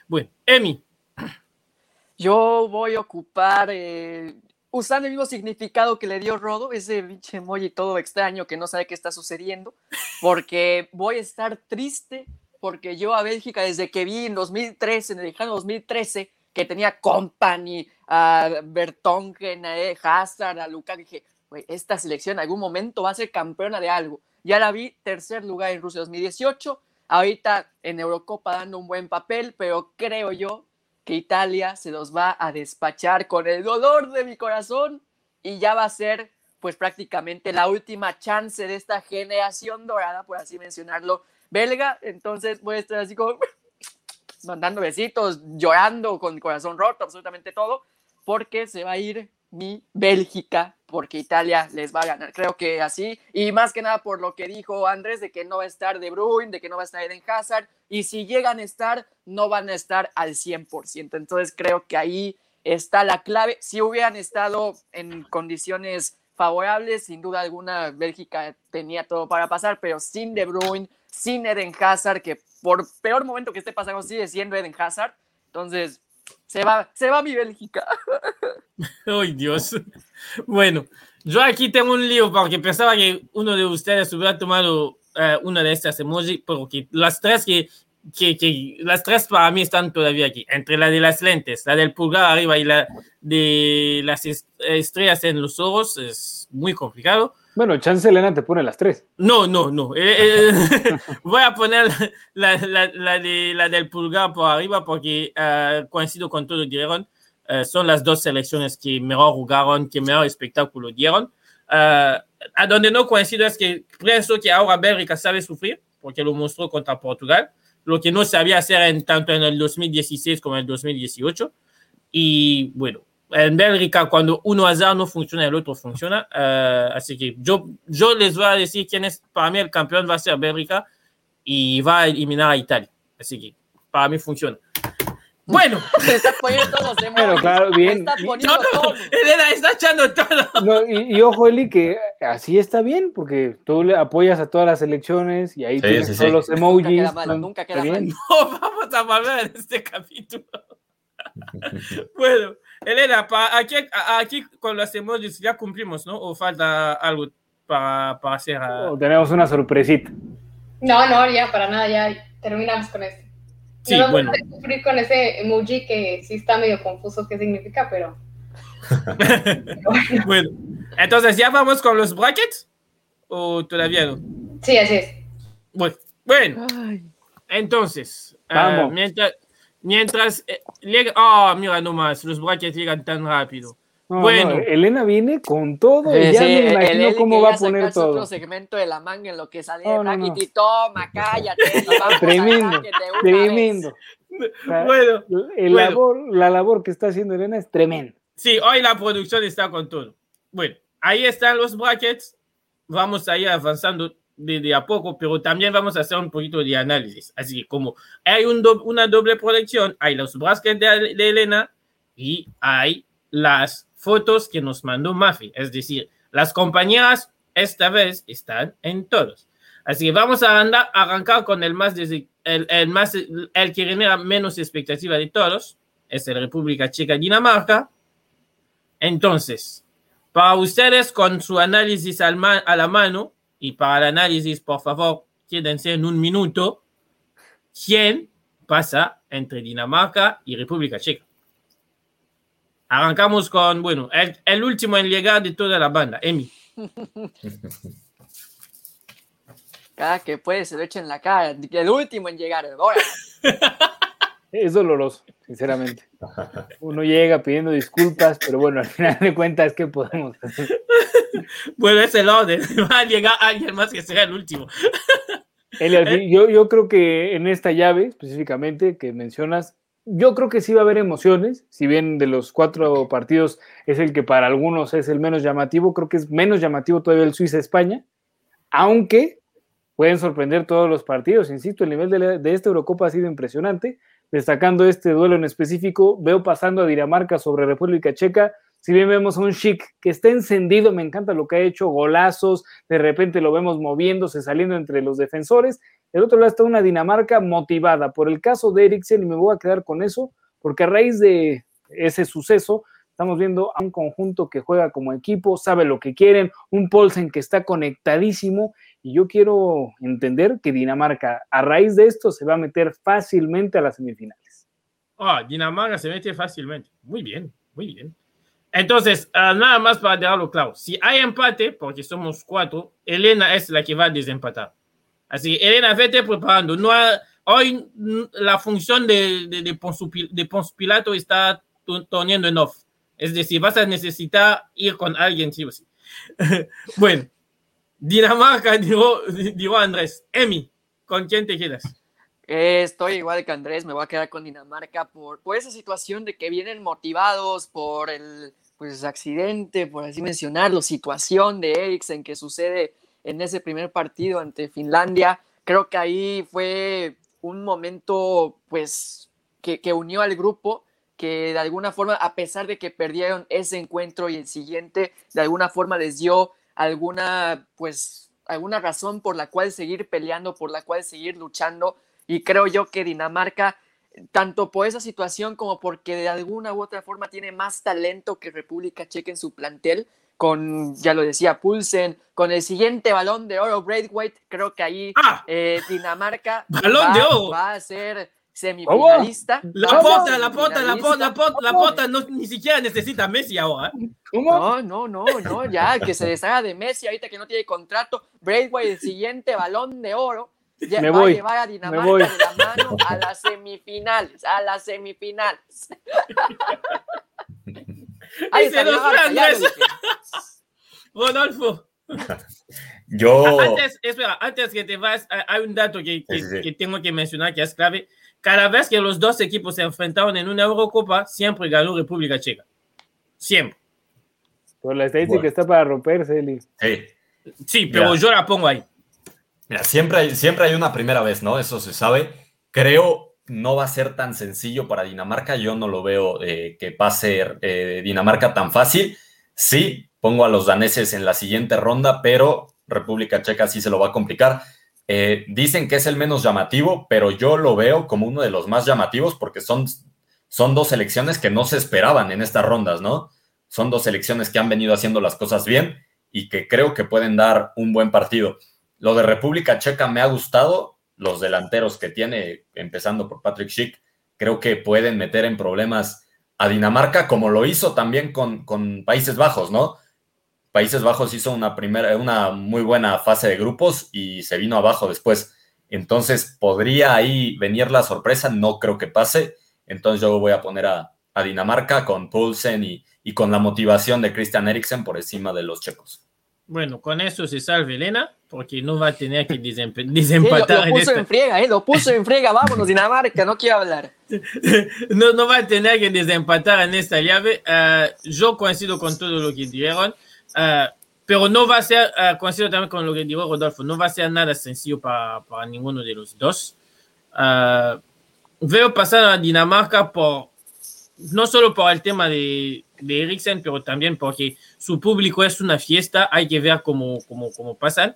Bueno, Emi. Yo voy a ocupar, eh, usando el mismo significado que le dio Rodo, ese pinche emoji todo extraño que no sabe qué está sucediendo, porque voy a estar triste porque yo a Bélgica desde que vi en 2013, en el lejano 2013, que tenía Company, a Bertongen, a Hazard, a Lukaku, dije, güey, esta selección en algún momento va a ser campeona de algo. Ya la vi tercer lugar en Rusia 2018, ahorita en Eurocopa dando un buen papel, pero creo yo que Italia se los va a despachar con el dolor de mi corazón y ya va a ser pues prácticamente la última chance de esta generación dorada, por así mencionarlo, belga. Entonces voy a estar así como mandando besitos, llorando con corazón roto, absolutamente todo, porque se va a ir mi Bélgica, porque Italia les va a ganar. Creo que así, y más que nada por lo que dijo Andrés, de que no va a estar De Bruyne, de que no va a estar Eden Hazard, y si llegan a estar, no van a estar al 100%. Entonces creo que ahí está la clave. Si hubieran estado en condiciones favorables, sin duda alguna, Bélgica tenía todo para pasar, pero sin De Bruyne, sin Eden Hazard, que por peor momento que esté pasando sigue siendo Eden Hazard. Entonces, se va, se va mi Bélgica. Ay, Dios. Bueno, yo aquí tengo un lío porque pensaba que uno de ustedes hubiera tomado uh, una de estas emojis, porque las tres que, que, que, las tres para mí están todavía aquí, entre la de las lentes, la del pulgar arriba y la de las estrellas en los ojos, es muy complicado. Bueno, Chance Elena te pone las tres. No, no, no. Eh, eh, voy a poner la, la, la, de, la del pulgar por arriba porque uh, coincido con todo dijeron. Uh, son las dos selecciones que mejor jugaron, que mejor espectáculo dieron. Uh, a donde no coincido es que pienso que ahora Bélgica sabe sufrir, porque lo mostró contra Portugal, lo que no sabía hacer en, tanto en el 2016 como en el 2018. Y bueno, en Bélgica, cuando uno azar no funciona, el otro funciona. Uh, así que yo, yo les voy a decir quién es, para mí el campeón va a ser Bélgica y va a eliminar a Italia. Así que para mí funciona. Bueno. Se está poniendo todos los Pero claro, bien. Está poniendo No, no, todo. Elena está echando todo. No, y, y ojo, Eli, que así está bien, porque tú le apoyas a todas las elecciones y ahí Sí, tienes sí, todos sí. los Nunca emojis. queda mal, nunca queda mal. bien. No vamos a hablar en este capítulo. bueno, Elena, pa- aquí, a- aquí con los emojis ya cumplimos, ¿no? ¿O falta algo para, para hacer? O tenemos una sorpresita. No, no, ya para nada, ya terminamos con este. Sí, no bueno. vamos a sufrir con ese emoji que sí está medio confuso qué significa, pero bueno, entonces, ¿ya vamos con los brackets? ¿O todavía no? sí, así es. Bueno, bueno Ay, entonces, ah, Vamos. mientras, mientras eh, llega, ah, mira nomás, los brackets llegan tan rápido. No, Bueno. no, Elena viene con todo y Sí, ya me imagino el cómo va a poner todo. otro segmento de la manga en lo que sale de no, y toma, cállate. Tremendo, tremendo. Bueno, el bueno. labor, la labor que está haciendo Elena es tremenda. Sí, hoy la producción está con todo. Bueno, ahí están los brackets. Vamos a ir avanzando de, de a poco, pero también vamos a hacer un poquito de análisis. Así que como hay un do- una doble proyección, hay los brackets de, de Elena y hay las fotos que nos mandó Mafi. Es decir, las compañeras esta vez están en todos. Así que vamos a andar- arrancar con el más, el, el más, el que genera menos expectativa de todos. Es el República Checa Dinamarca. Entonces, para ustedes, con su análisis al ma- a la mano, y para el análisis, por favor, quédense en un minuto, ¿quién pasa entre Dinamarca y República Checa? Arrancamos con, bueno, el, el último en llegar de toda la banda, Emi. Cada que puede se lo echa en la cara. El último en llegar. Ahora, Es doloroso, sinceramente. Uno llega pidiendo disculpas, pero bueno, al final de cuentas, ¿qué podemos hacer? Bueno, es el orden. Va a llegar alguien más que sea el último. Yo, yo creo que en esta llave específicamente que mencionas, yo creo que sí va a haber emociones, si bien de los cuatro partidos es el que para algunos es el menos llamativo, creo que es menos llamativo todavía el Suiza-España, aunque pueden sorprender todos los partidos, insisto, el nivel de, la- de esta Eurocopa ha sido impresionante, destacando este duelo en específico, veo pasando a Dinamarca sobre República Checa, si bien vemos a un Chic que está encendido, me encanta lo que ha hecho, golazos, de repente lo vemos moviéndose, saliendo entre los defensores. Del otro lado está una Dinamarca motivada por el caso de Eriksen y me voy a quedar con eso, porque a raíz de ese suceso, Estamos viendo a un conjunto que juega como equipo, sabe lo que quieren, un Polsen que está conectadísimo y yo quiero entender que Dinamarca a raíz de esto se va a meter fácilmente a las semifinales. Ah, Dinamarca se mete fácilmente. Muy bien, muy bien. Entonces, uh, nada más para dejarlo claro. Si hay empate, porque somos cuatro, Elena es la que va a desempatar. Así que Elena, vete preparando. No ha, hoy la función de, de, de, de Ponce Pilato está poniendo en off. Es decir, vas a necesitar ir con alguien, sí o sí. bueno, Dinamarca, digo, digo Andrés. Emi, ¿con quién te quedas? Eh, estoy igual que Andrés, me voy a quedar con Dinamarca por, por esa situación de que vienen motivados por el pues, accidente, por así mencionarlo, situación de Eriksen que sucede en ese primer partido ante Finlandia. Creo que ahí fue un momento pues que, que unió al grupo que de alguna forma, a pesar de que perdieron ese encuentro y el siguiente, de alguna forma les dio alguna, pues, alguna razón por la cual seguir peleando, por la cual seguir luchando. Y creo yo que Dinamarca, tanto por esa situación como porque de alguna u otra forma tiene más talento que República Checa en su plantel, con, ya lo decía, Pulsen, con el siguiente balón de oro, Braithwaite, creo que ahí ah, eh, Dinamarca balón va, de oro. va a ser semifinalista. La pota, la pota, la pota, la pota, la pota, no, ni siquiera necesita Messi ahora. No, no, no, no, ya, que se deshaga de Messi ahorita que no tiene contrato. Braithwaite, el siguiente balón de oro, ya Me va voy, a llevar a Dinamarca de la mano a las semifinales, a las semifinales. Ahí Ese está, no Dinamarca, fue ya lo Andrés. dije. Rodolfo. Yo, Antes, espera, antes que te vas, hay- un dato que, que- Sí, sí, sí. que tengo que mencionar que es clave. Cada vez que los dos equipos se enfrentaron en una Eurocopa, siempre ganó República Checa. Siempre. Por la estadística Bueno. está para romperse, Eli. sí, Sí, pero Ya. yo la pongo ahí. Mira, siempre hay, siempre hay una primera vez, ¿no? Eso se sabe. Creo no va a ser tan sencillo para Dinamarca. Yo no lo veo eh, que pase eh, Dinamarca tan fácil. Sí, pongo a los daneses en la siguiente ronda, pero República Checa sí se lo va a complicar. Eh, dicen que es el menos llamativo, pero yo lo veo como uno de los más llamativos porque son, son dos selecciones que no se esperaban en estas rondas, ¿no? Son dos selecciones que han venido haciendo las cosas bien y que creo que pueden dar un buen partido. Lo de República Checa me ha gustado, los delanteros que tiene, empezando por Patrick Schick, creo que pueden meter en problemas a Dinamarca, como lo hizo también con, con Países Bajos, ¿no? Países Bajos hizo una primera, una muy buena fase de grupos y se vino abajo después. Entonces, podría ahí venir la sorpresa, no creo que pase. Entonces, yo voy a poner a, a Dinamarca con Poulsen y, y con la motivación de Christian Eriksen por encima de los checos. Bueno, con eso se salve Elena, porque no va a tener que desempe- Sí, lo, desempatar lo en puso esta. en friega, ¿eh? Lo puso en friega. Vámonos, Dinamarca, no quiero hablar. no, no va a tener que desempatar en esta llave. Ah, yo coincido con todo lo que dijeron, ah, pero no va a ser, ah, coincido también con lo que dijo Rodolfo, no va a ser nada sencillo para, para ninguno de los dos. Ah, veo pasar a Dinamarca por, no solo por el tema de, de Eriksen, pero también porque su público es una fiesta, hay que ver cómo, cómo, cómo pasan.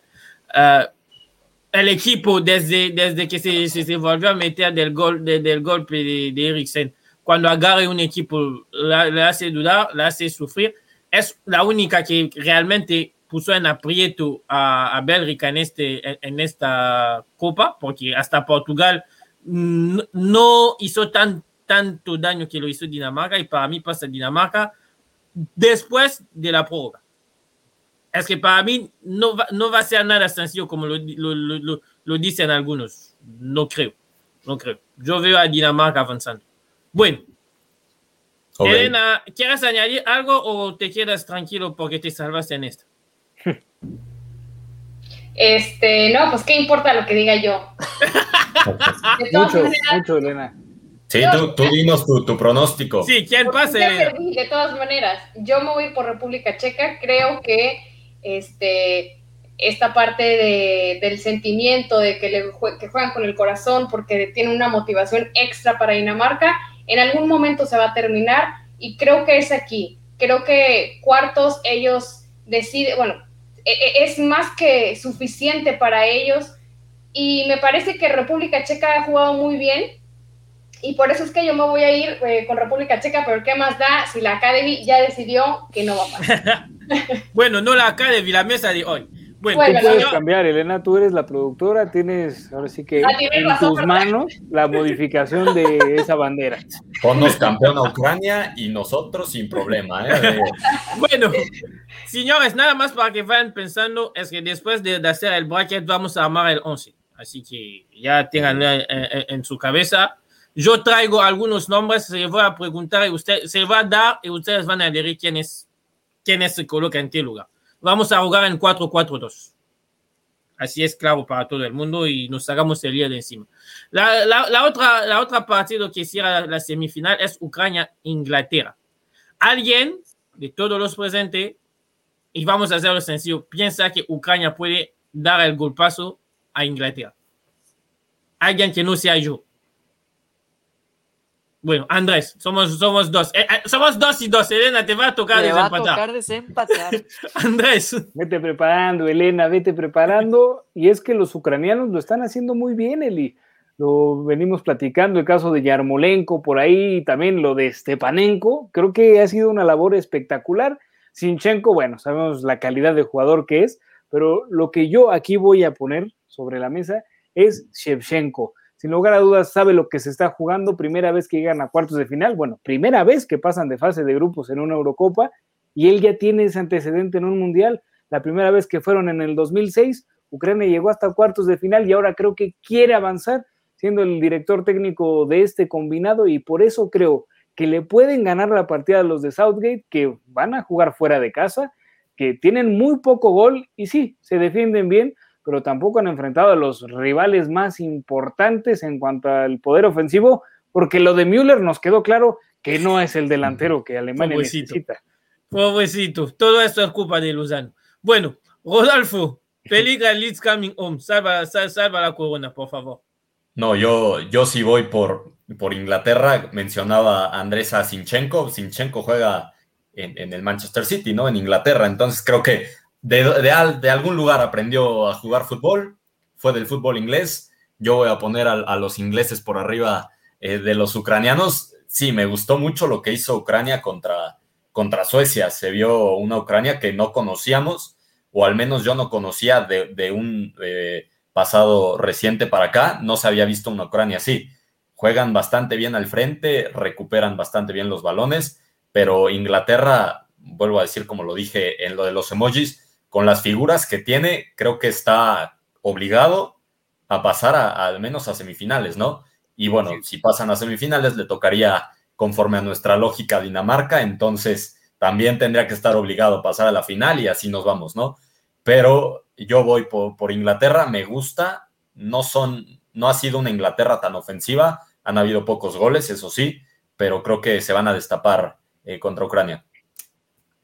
El equipo desde, desde que se, se, se volvió a meter del, gol, de- del golpe de, de Eriksen, cuando agarre un equipo, la, la hace dudar, la hace sufrir, es la única que realmente puso en aprieto a, a Bélgica en, este, esta copa, porque hasta Portugal no, hizo tan, tanto daño que lo hizo Dinamarca, y para mí pasa Dinamarca después de la prórroga. Es que para mí no va, no va a ser nada sencillo como lo- lo dicen algunos. No creo. No creo. Yo veo a Dinamarca avanzando. Bueno, Elena, ¿quieres añadir algo o te quedas tranquilo porque te salvaste en esta? Este, no, pues qué importa lo que diga yo. Mucho, maneras, mucho, Elena. Sí, tú, tú dinos tu, tu pronóstico. Sí, ¿quién perdí, de todas maneras, yo me voy por República Checa. Creo que este, esta parte de- del sentimiento de que, le jue- que juegan con el corazón porque tienen una motivación extra para Dinamarca, en algún momento se va a terminar y creo que es aquí. Creo que cuartos ellos deciden, bueno, e- e- es más que suficiente para ellos y me parece que República Checa ha jugado muy bien y por eso es que yo me voy a ir eh, con República Checa, pero ¿qué más da si la Academy ya decidió que no va a pasar? bueno, no la Academy, la mesa de hoy. Bueno, tú puedes cambiar, Elena, tú eres la productora, tienes ahora sí que ah, en tus manos la modificación de esa bandera. Ponnos campeón a Ucrania y nosotros sin problema. ¿eh? bueno, señores, nada más para que vayan pensando, es que después de, hacer el bracket vamos a armar el 11. Así que ya tengan en, su cabeza. Yo traigo algunos nombres, se voy a preguntar y usted se va a dar y ustedes van a decir quiénes, quiénes se colocan en qué lugar. Vamos a jugar en 4-4-2. Así es claro para todo el mundo y nos sacamos el día de encima. La, la, otra, la otra partido que cierra la semifinal es Ucrania-Inglaterra. Alguien de todos los presentes, y vamos a hacerlo sencillo, piensa que Ucrania puede dar el golpazo a Inglaterra. Alguien que no sea yo. Bueno, Andrés, somos, somos dos. Eh, eh, somos dos y dos. Elena, te va a tocar desempatar. va a tocar desempatar. Andrés. Vete preparando, Elena, vete preparando. Y es que los ucranianos lo están haciendo muy bien, Eli. Lo venimos platicando, el caso de Yarmolenko por ahí, también lo de Stepanenko. Creo que ha sido una labor espectacular. Sinchenko, bueno, sabemos la calidad de jugador que es, pero lo que yo aquí voy a poner sobre la mesa es Shevchenko sin lugar a dudas sabe lo que se está jugando, primera vez que llegan a cuartos de final, bueno, primera vez que pasan de fase de grupos en una Eurocopa y él ya tiene ese antecedente en un mundial, la primera vez que fueron en el 2006, Ucrania llegó hasta cuartos de final y ahora creo que quiere avanzar siendo el director técnico de este combinado y por eso creo que le pueden ganar la partida a los de Southgate, que van a jugar fuera de casa, que tienen muy poco gol y sí, se defienden bien, pero tampoco han enfrentado a los rivales más importantes en cuanto al poder ofensivo, porque lo de Müller nos quedó claro que no es el delantero que Alemania necesita. Pobrecito, todo esto es culpa de Luzano. Bueno, Rodolfo, peligra Leeds coming home, salva, salva, la corona, por favor. No, yo, yo sí voy por, por Inglaterra. Mencionaba a Andrés Sinchenko. Sinchenko juega en, en, el Manchester City, ¿no? En Inglaterra. Entonces creo que de, de, algún lugar aprendió a jugar fútbol, fue del fútbol inglés. Yo voy a poner a, los ingleses por arriba eh, de los ucranianos. Sí, me gustó mucho lo que hizo Ucrania contra, contra Suecia. Se vio una Ucrania que no conocíamos, o al menos yo no conocía de, un eh, pasado reciente para acá. No se había visto una Ucrania así. Juegan bastante bien al frente, recuperan bastante bien los balones, pero Inglaterra, vuelvo a decir como lo dije en lo de los emojis, con las figuras que tiene, creo que está obligado a pasar al menos a semifinales, ¿no? Y bueno, si pasan a semifinales, le tocaría, conforme a nuestra lógica, Dinamarca, entonces también tendría que estar obligado a pasar a la final y así nos vamos, ¿no? Pero yo voy por, Inglaterra, me gusta, no son, no ha sido una Inglaterra tan ofensiva, han habido pocos goles, eso sí, pero creo que se van a destapar eh, contra Ucrania.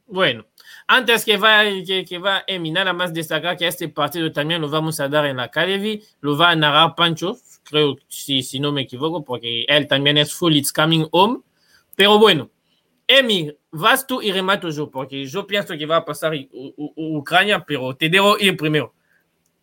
Bueno, antes que va, que, que va Emi, nada más destacar que este partido también lo vamos a dar en la Academy, lo va a narrar Pancho, creo, si, si no me equivoco, porque él también es full It's Coming Home. Pero bueno, Emi, vas tú y remato yo, porque yo pienso que va a pasar Ucrania, pero te debo ir primero.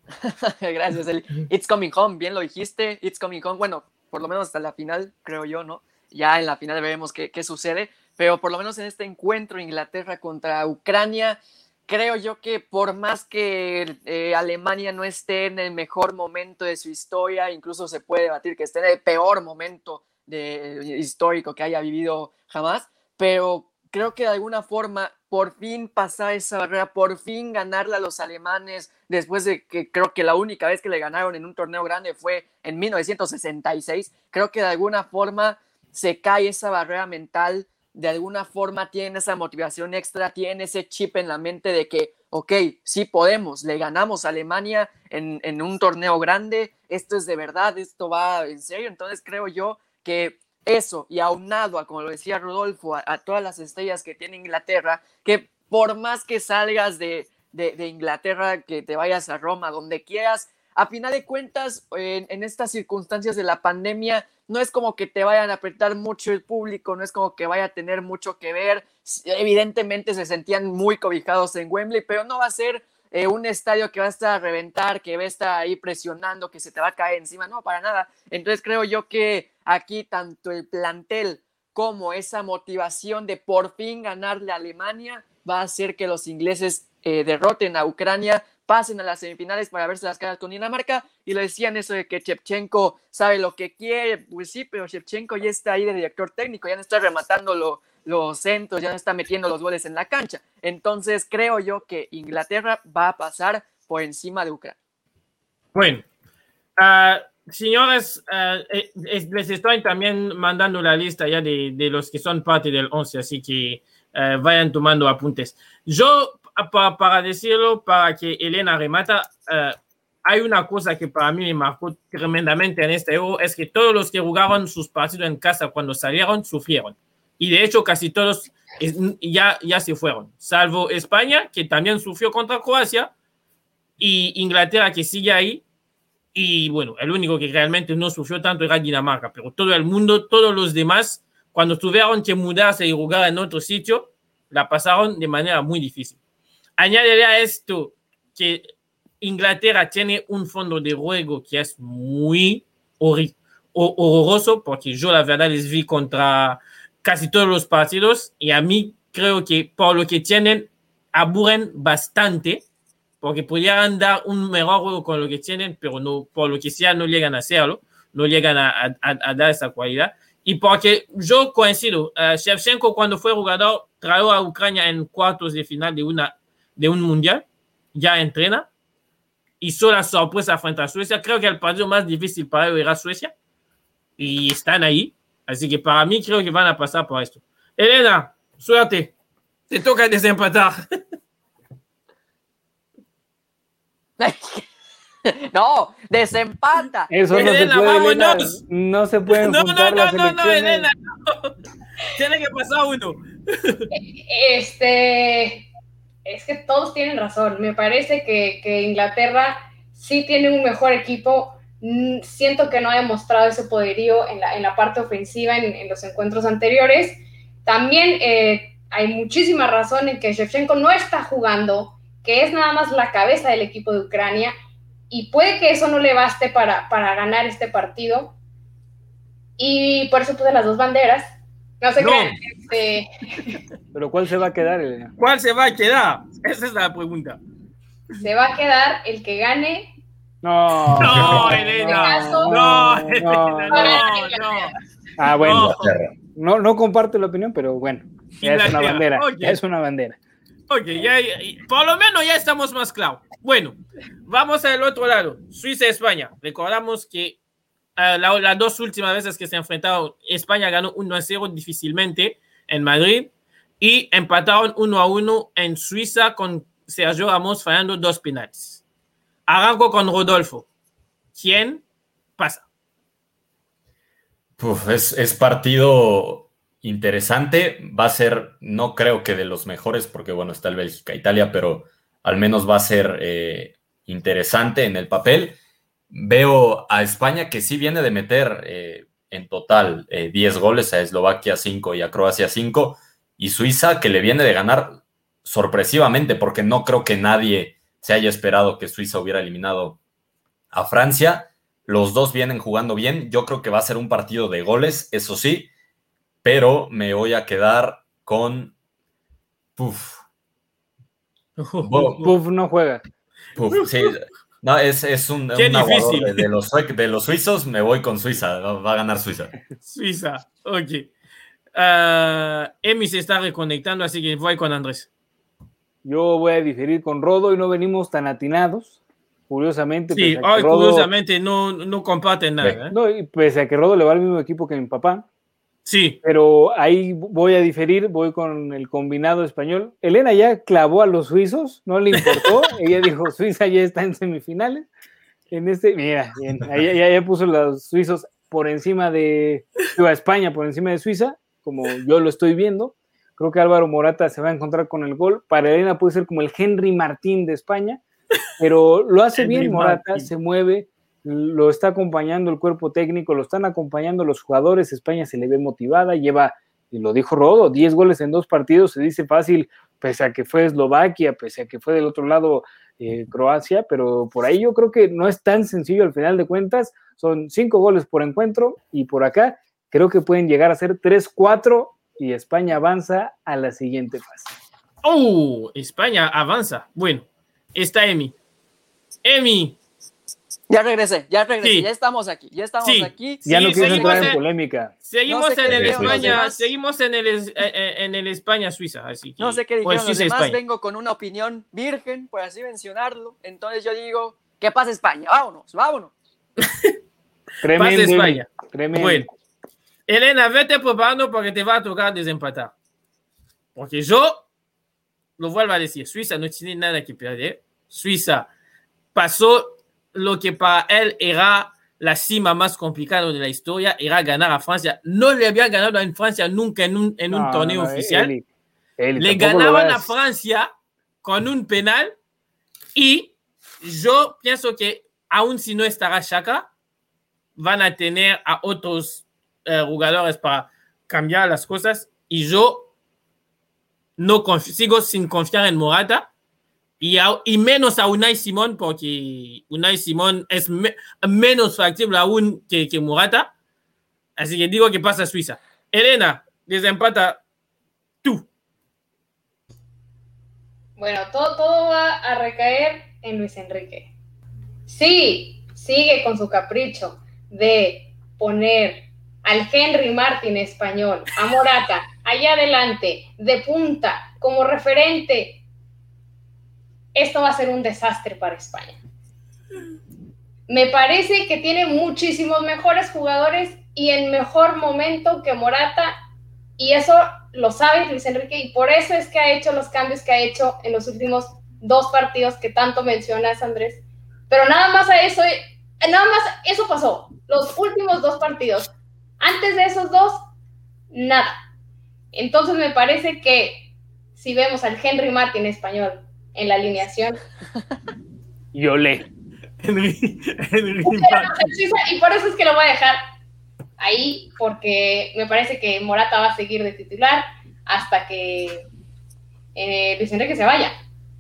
Gracias, Eli. It's Coming Home, bien lo dijiste, It's Coming Home, bueno, por lo menos hasta la final, creo yo, ¿no? Ya en la final veremos qué, qué sucede pero por lo menos en este encuentro Inglaterra contra Ucrania, creo yo que por más que eh, Alemania no esté en el mejor momento de su historia, incluso se puede debatir que esté en el peor momento de, histórico que haya vivido jamás, pero creo que de alguna forma por fin pasar esa barrera, por fin ganarle a los alemanes, después de que creo que la única vez que le ganaron en un torneo grande fue en 1966, creo que de alguna forma se cae esa barrera mental de alguna forma tienen esa motivación extra, tienen ese chip en la mente de que, ok, sí podemos, le ganamos a Alemania en, un torneo grande, esto es de verdad, esto va en serio, entonces creo yo que eso y aunado a, como lo decía Rodolfo, a, todas las estrellas que tiene Inglaterra, que por más que salgas de, de, Inglaterra, que te vayas a Roma, donde quieras, a final de cuentas, en, estas circunstancias de la pandemia, no es como que te vayan a apretar mucho el público, no es como que vaya a tener mucho que ver. Evidentemente se sentían muy cobijados en Wembley, pero no va a ser eh, un estadio que va a estar a reventar, que va a estar ahí presionando, que se te va a caer encima, no, para nada. Entonces creo yo que aquí tanto el plantel como esa motivación de por fin ganarle a Alemania va a hacer que los ingleses eh, derroten a Ucrania, pasen a las semifinales para verse las caras con Dinamarca. Y le decían eso de que Chepchenko sabe lo que quiere. Pues sí, pero Chepchenko ya está ahí de director técnico, ya no está rematando los centros, ya no está metiendo los goles en la cancha. Entonces creo yo que Inglaterra va a pasar por encima de Ucrania. Bueno, ah, señores, ah, eh, les estoy también mandando la lista ya de, los que son parte del 11, así que eh, vayan tomando apuntes. Yo, para, para, decirlo, para que Elena remata, uh, hay una cosa que para mí me marcó tremendamente en este Euro, es que todos los que jugaron sus partidos en casa cuando salieron, sufrieron. Y de hecho, casi todos ya, ya se fueron, salvo España, que también sufrió contra Croacia, y Inglaterra, que sigue ahí. Y bueno, el único que realmente no sufrió tanto era Dinamarca, pero todo el mundo, todos los demás, cuando tuvieron que mudarse y jugar en otro sitio, la pasaron de manera muy difícil. Añadiré a esto que Inglaterra tiene un fondo de juego que es muy horroroso, porque yo la verdad les vi contra casi todos los partidos y a mí creo que por lo que tienen aburren bastante, porque podrían dar un mejor juego con lo que tienen, pero no, por lo que sea no llegan a hacerlo, no llegan a, a, a dar esa cualidad. Y porque yo coincido, uh, Shevchenko cuando fue jugador trajo a Ucrania en cuartos de final de, una, de un mundial, ya entrena, hizo la sorpresa frente a Suecia. Creo que el partido más difícil para él era Suecia y están ahí. Así que para mí creo que van a pasar por esto. Elena, suerte. Te toca desempatar. No, desempata. Eso no Elena, se puede, Elena. No se pueden No, no, juntar no, las no, no. Elena. no. Tiene que pasar uno. Este, es que todos tienen razón. Me parece que, Inglaterra sí tiene un mejor equipo. Mm, Siento que no ha demostrado ese poderío en la, en la parte ofensiva en, en los encuentros anteriores. También eh, hay muchísima razón en que Shevchenko no está jugando, que es nada más la cabeza del equipo de Ucrania y puede que eso no le baste para, para ganar este partido. Y por eso puse las dos banderas. No sé No. qué. Este, Pero ¿cuál se va a quedar, Elena? ¿Cuál se va a quedar? Esa es la pregunta. se va a quedar el que gane. No, No, En Elena. caso, No, no, Elena, no, no. Ah, bueno, no, no comparto la opinión, pero bueno, ya es una bandera, ya es una bandera. Ok, ya, ya- por lo menos ya estamos más claros. Bueno, vamos al otro lado. Suiza-España. Recordamos que ah, la- las dos últimas veces que se enfrentaron, España ganó 1 a 0 difícilmente en Madrid y empataron 1 a 1 en Suiza con Sergio Ramos fallando dos penales. Arranco con Rodolfo. ¿Quién pasa? Uf, es, es partido interesante. Va a ser, no creo que de los mejores, porque bueno, está el Bélgica-Italia, pero al menos va a ser eh, interesante en el papel. Veo a España que sí viene de meter eh, en total eh, 10 goles, a Eslovaquia 5 y a Croacia 5, y Suiza que le viene de ganar sorpresivamente, porque no creo que nadie se haya esperado que Suiza hubiera eliminado a Francia. Los dos vienen jugando bien. Yo creo que va a ser un partido de goles, eso sí, pero me voy a quedar con. Puf, Bo- Puf, no juega. puf, sí. No, es, es un, Qué un difícil. de, de los, de los suizos. Me voy con Suiza. Va, a ganar Suiza. Suiza. Ok. Ah, Emi se está reconectando, así que voy con Andrés. Yo voy a diferir con Rodo y no venimos tan atinados. Curiosamente, Sí, hoy Rodo- curiosamente no, no comparten nada. ¿eh? no, y pese a que Rodo le va al mismo equipo que mi papá, Sí, pero ahí voy a diferir, voy con el combinado español. Elena ya clavó a los suizos, no le importó, ella dijo, Suiza ya está en semifinales. En este, mira, bien, ahí ya, ya puso los suizos por encima de, a España por encima de Suiza, como yo lo estoy viendo. Creo que Álvaro Morata se va a encontrar con el gol. Para Elena puede ser como el Henry Martín de España, pero lo hace bien Morata, se mueve, lo está acompañando el cuerpo técnico, lo están acompañando los jugadores, España se le ve motivada, lleva, y lo dijo Rodo, 10 goles en dos partidos, se dice fácil, pese a que fue Eslovaquia, pese a que fue del otro lado eh, Croacia, pero por ahí yo creo que no es tan sencillo al final de cuentas. Son cinco goles por encuentro y por acá creo que pueden llegar a ser 3-4 y España avanza a la siguiente fase. ¡Oh! España avanza. Bueno, está Emi. Emi. Ya regresé, ya regresé, ya estamos aquí, ya estamos aquí. Ya no quiero entrar en, polémica. Seguimos en el España, seguimos en el, eh, eh, en el España-Suiza, así No sé qué dijeron pues, los demás, vengo con una opinión virgen, por así mencionarlo. Entonces yo digo, ¿qué pasa España? Vámonos, vámonos. Tremendo. España. Bueno, Elena, vete preparando porque te va a tocar desempatar. Porque yo lo vuelvo a decir, Suiza no tiene nada que perder. Suiza pasó lo que para él era la cima más complicada de la historia, era ganar a Francia. No le había ganado en Francia nunca en un, en un torneo oficial. le ganaban a Francia con un penal y yo pienso que aún si no estará Shaka, van a tener a otros eh, jugadores para cambiar las cosas y yo no sigo sin confiar en Morata y, y, menos a Unai Simón porque Unai Simón es menos factible aún que, que Morata. Así que digo que pasa a Suiza. Elena, desempata tú. Bueno, todo, todo va a recaer en Luis Enrique. Sí, sigue con su capricho de poner al Henry Martin español, a Morata, allá adelante, de punta, como referente, esto va a ser un desastre para España. Me parece que tiene muchísimos mejores jugadores y en mejor momento que Morata, y eso lo sabe Luis Enrique, y por eso es que ha hecho los cambios que ha hecho en los últimos dos partidos que tanto mencionas, Andrés. Pero nada más a eso, nada más eso pasó, los últimos dos partidos. Antes de esos dos, nada. Entonces me parece que si vemos al Henry Martin español en la alineación. Henry, Henry y por eso es que lo voy a dejar ahí, porque me parece que Morata va a seguir de titular hasta que eh, Luis Enrique se vaya.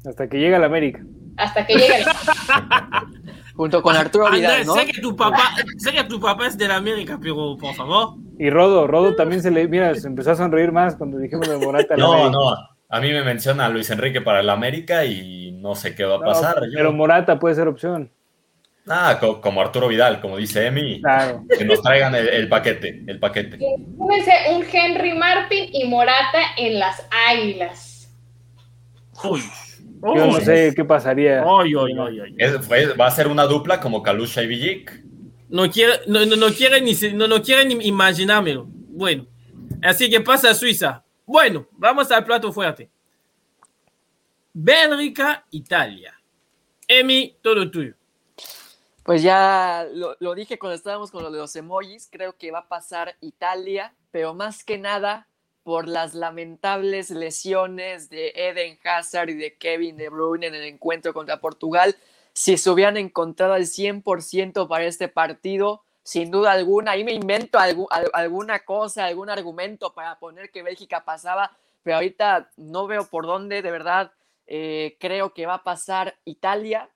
Hasta que llegue a la América. Hasta que llegue a la Junto con Arturo Vidal, ¿no? Sé que, tu papá, sé que tu papá es de la América, pero por favor. Y Rodo, Rodo también se le, mira, se empezó a sonreír más cuando dijimos de Morata. No, no, a mí me menciona Luis Enrique para el América y no sé qué va a pasar. pero Morata puede ser opción. Ah, como Arturo Vidal, como dice Emi, claro. que nos traigan el, paquete, el paquete. un Henry Martin y Morata en las Águilas. Uy. Yo no sé qué pasaría. va a ser una dupla como Kalusha y Villic. No quiere, no, no, quiere ni, no, no ni imaginármelo. Bueno, así que pasa a Suiza. Bueno, vamos al plato fuerte. Bélgica, Italia. Emi, todo tuyo. Pues ya lo, lo, dije cuando estábamos con lo de los emojis, creo que va a pasar Italia, pero más que nada por las lamentables lesiones de Eden Hazard y de Kevin De Bruyne en el encuentro contra Portugal. Si se hubieran encontrado al 100% para este partido, sin duda alguna, ahí me invento alguna cosa, algún argumento para poner que Bélgica pasaba, pero ahorita no veo por dónde, de verdad, eh, creo que va a pasar Italia.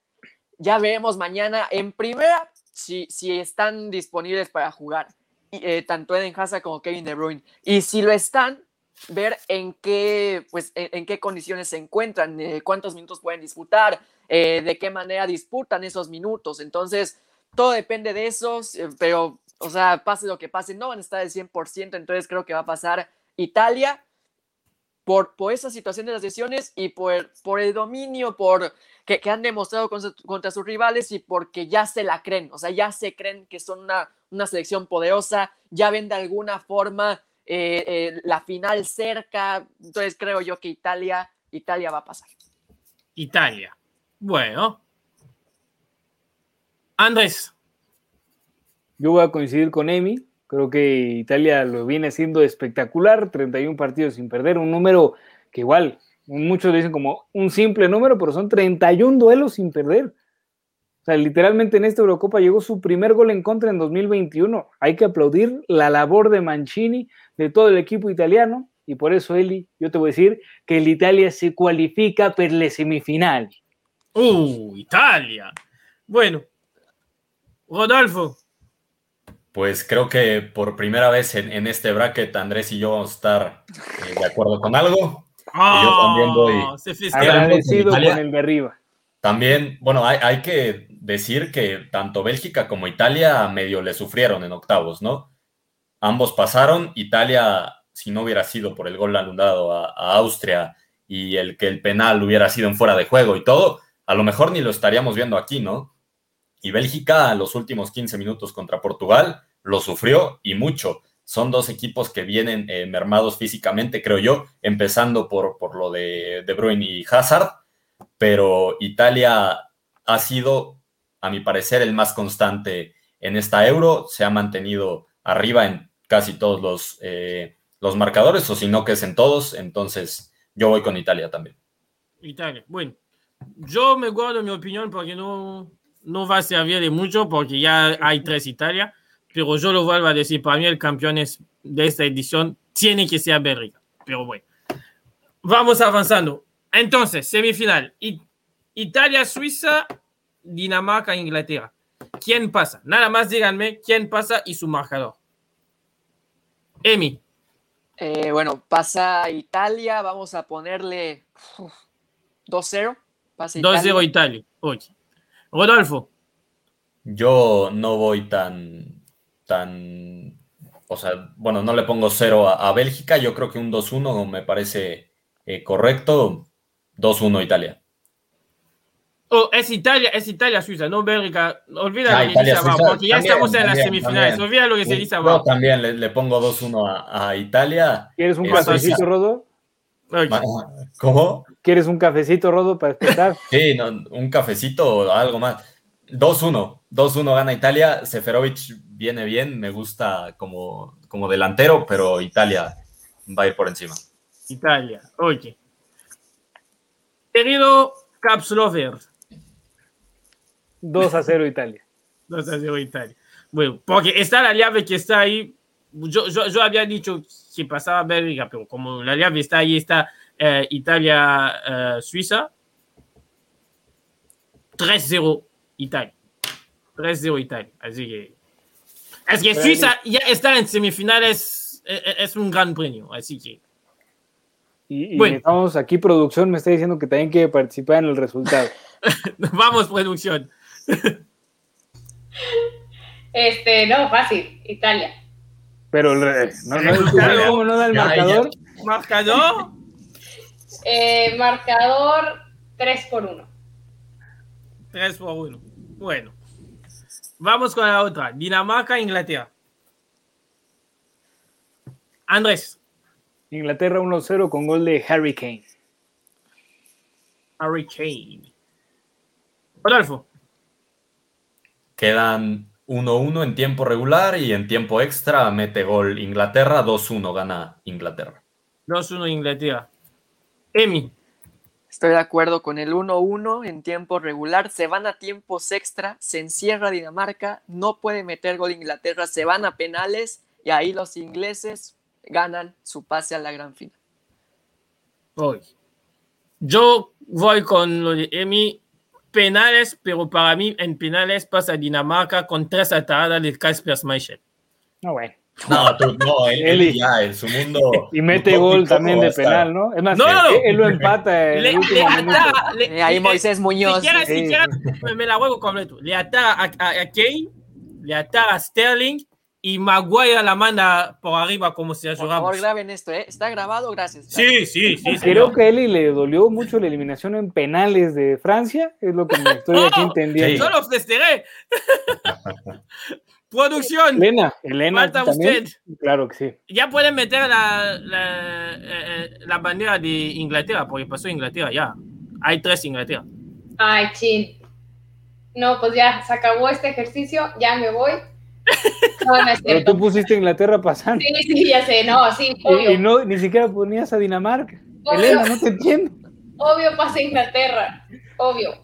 Ya veremos mañana en primera si, si están disponibles para jugar. Eh, tanto Eden Hazard como Kevin De Bruyne. Y si lo están, ver en qué, pues, en, qué condiciones se encuentran, eh, cuántos minutos pueden disputar, de qué manera disputan esos minutos. Entonces, todo depende de esos, pero, o sea, pase lo que pase, no van a estar al 100%, entonces creo que va a pasar Italia por, por esa situación de las lesiones y por, por el dominio por, que, han demostrado contra, sus rivales y porque ya se la creen, o sea, ya se creen que son una, una selección poderosa, ya ven de alguna forma eh, eh, la final cerca, entonces creo yo que Italia, Italia va a pasar. Italia. Bueno. Andrés. Yo voy a coincidir con Emi. Creo que Italia lo viene haciendo espectacular, 31 partidos sin perder, un número que igual muchos dicen como un simple número, pero son 31 duelos sin perder. O sea, literalmente en esta Eurocopa llegó su primer gol en contra en 2021. Hay que aplaudir la labor de Mancini, de todo el equipo italiano, y por eso, Eli, yo te voy a decir que el Italia se cualifica per le semifinali. Uh, Italia. Bueno, Rodolfo. Pues creo que por primera vez en, en este bracket Andrés y yo vamos a estar eh, de acuerdo con algo. Oh, yo también voy- se festeja. Agradecido. Con el de arriba. También, bueno, hay, hay que decir que tanto Bélgica como Italia medio le sufrieron en octavos, ¿no? Ambos pasaron. Italia, si no hubiera sido por el gol anulado a, a Austria y el que el penal hubiera sido en fuera de juego y todo, a lo mejor ni lo estaríamos viendo aquí, ¿no? Y Bélgica, los últimos 15 minutos contra Portugal, lo sufrió y mucho. Son dos equipos que vienen eh, mermados físicamente, creo yo, empezando por, por lo de De Bruyne y Hazard pero Italia ha sido, a mi parecer, el más constante en esta euro. Se ha mantenido arriba en casi todos los, eh, los marcadores, o si no que es en todos. Entonces, yo voy con Italia también. Italia. Bueno, yo me guardo mi opinión porque no, no va a servir de mucho porque ya hay tres Italia, pero yo lo vuelvo a decir, para mí el campeón es de esta edición tiene que ser Bélgica, pero bueno. Vamos avanzando. Entonces, semifinal. Italia, Suiza, Dinamarca, Inglaterra. ¿Quién pasa? Nada más díganme quién pasa y su marcador. Emi, Eh, bueno, pasa Italia, vamos a ponerle uf, 2-0. Pasa 2-0 Italia. Oye. Rodolfo, Yo no voy tan, tan, o sea, bueno, no le pongo cero a, a Bélgica. Yo creo que un 2-1 me parece eh, correcto. 2-1 Italia. Oh, es Italia, es Italia, Suiza, no Bélgica. Olvida Ah, lo que Italia, dice abajo, porque ya También, estamos en las semifinales. Olvida lo que se dice Yo abajo. también le, le pongo 2-1 a, a Italia. ¿Quieres un Eh, cafecito, Suiza. Rodo? ¿Cómo? ¿Quieres un cafecito, Rodo, para despertar? Sí, no, un cafecito o algo más. 2-1. 2-1 gana Italia. Seferovic viene bien. Me gusta como, como delantero, pero Italia va a ir por encima. Italia, oye. Querido Caps Lover, 2 a 0 Italia. 2 a 0 Italia. Bueno, porque está la llave que está ahí. Yo, yo, yo había dicho que pasaba Bélgica, pero como la llave está ahí, está eh, Italia, eh, Suiza. 3-0 Italia. 3-0 Italia. Así que. Es que Suiza ya está en semifinales. eh, eh, Es un gran premio. Así que. Y, y Bueno. estamos aquí, producción me está diciendo que también quiere participar en el resultado. Vamos, producción. Este, no, fácil, Italia. Pero el- no, no. ¿cómo no da el Ya, marcador? Marcador. Eh, marcador 3 por 1. 3 por 1. Bueno. Vamos con la otra. Dinamarca, Inglaterra. Andrés. Inglaterra 1-0 con gol de Harry Kane. Harry Kane. Rodolfo. Quedan 1-1 en tiempo regular y en tiempo extra mete gol Inglaterra. 2-1 gana Inglaterra. 2-1 Inglaterra. Emi. Estoy de acuerdo con el 1-1 en tiempo regular. Se van a tiempos extra, se encierra Dinamarca, no puede meter gol Inglaterra, se van a penales y ahí los ingleses ganan su pase a la gran final. Voy. Yo voy con lo de Emi. Penales, pero para mí en penales pasa Dinamarca con tres atajadas de Kasper Schmeichel. No, bueno. No, tú, no, él, él ya en su mundo. Y mete gol también de penal, ¿no? Es más, No, él, él lo empata Le, el le minuto. ataja. le- Eh, ahí le- Moisés Muñoz. Si quieres, si Sí. quieres, me, me la juego completo. Le ata a, a- a Kane, le ata a Sterling y Maguire la manda por arriba como si Por favor, ayudamos. graben esto, ¿eh? ¿Está grabado? Gracias. Sí, sí, sí. Creo señor. que a Eli le dolió mucho la eliminación en penales de Francia, es lo que me estoy aquí entendiendo. Yo lo festejaré. Producción. Elena, Elena Falta también. usted. Claro que sí. Ya pueden meter la, la, eh, eh, la bandera de Inglaterra, porque pasó Inglaterra ya. Hay tres Inglaterra. Ay, chin. No, pues ya se acabó este ejercicio, ya me voy. No, no es Pero tú pusiste Inglaterra pasando. Sí, sí, ya sé, no, sí, obvio. y no, ni siquiera ponías a Dinamarca. Obvio. Elena, no te entiendo. Obvio pasa Inglaterra, obvio.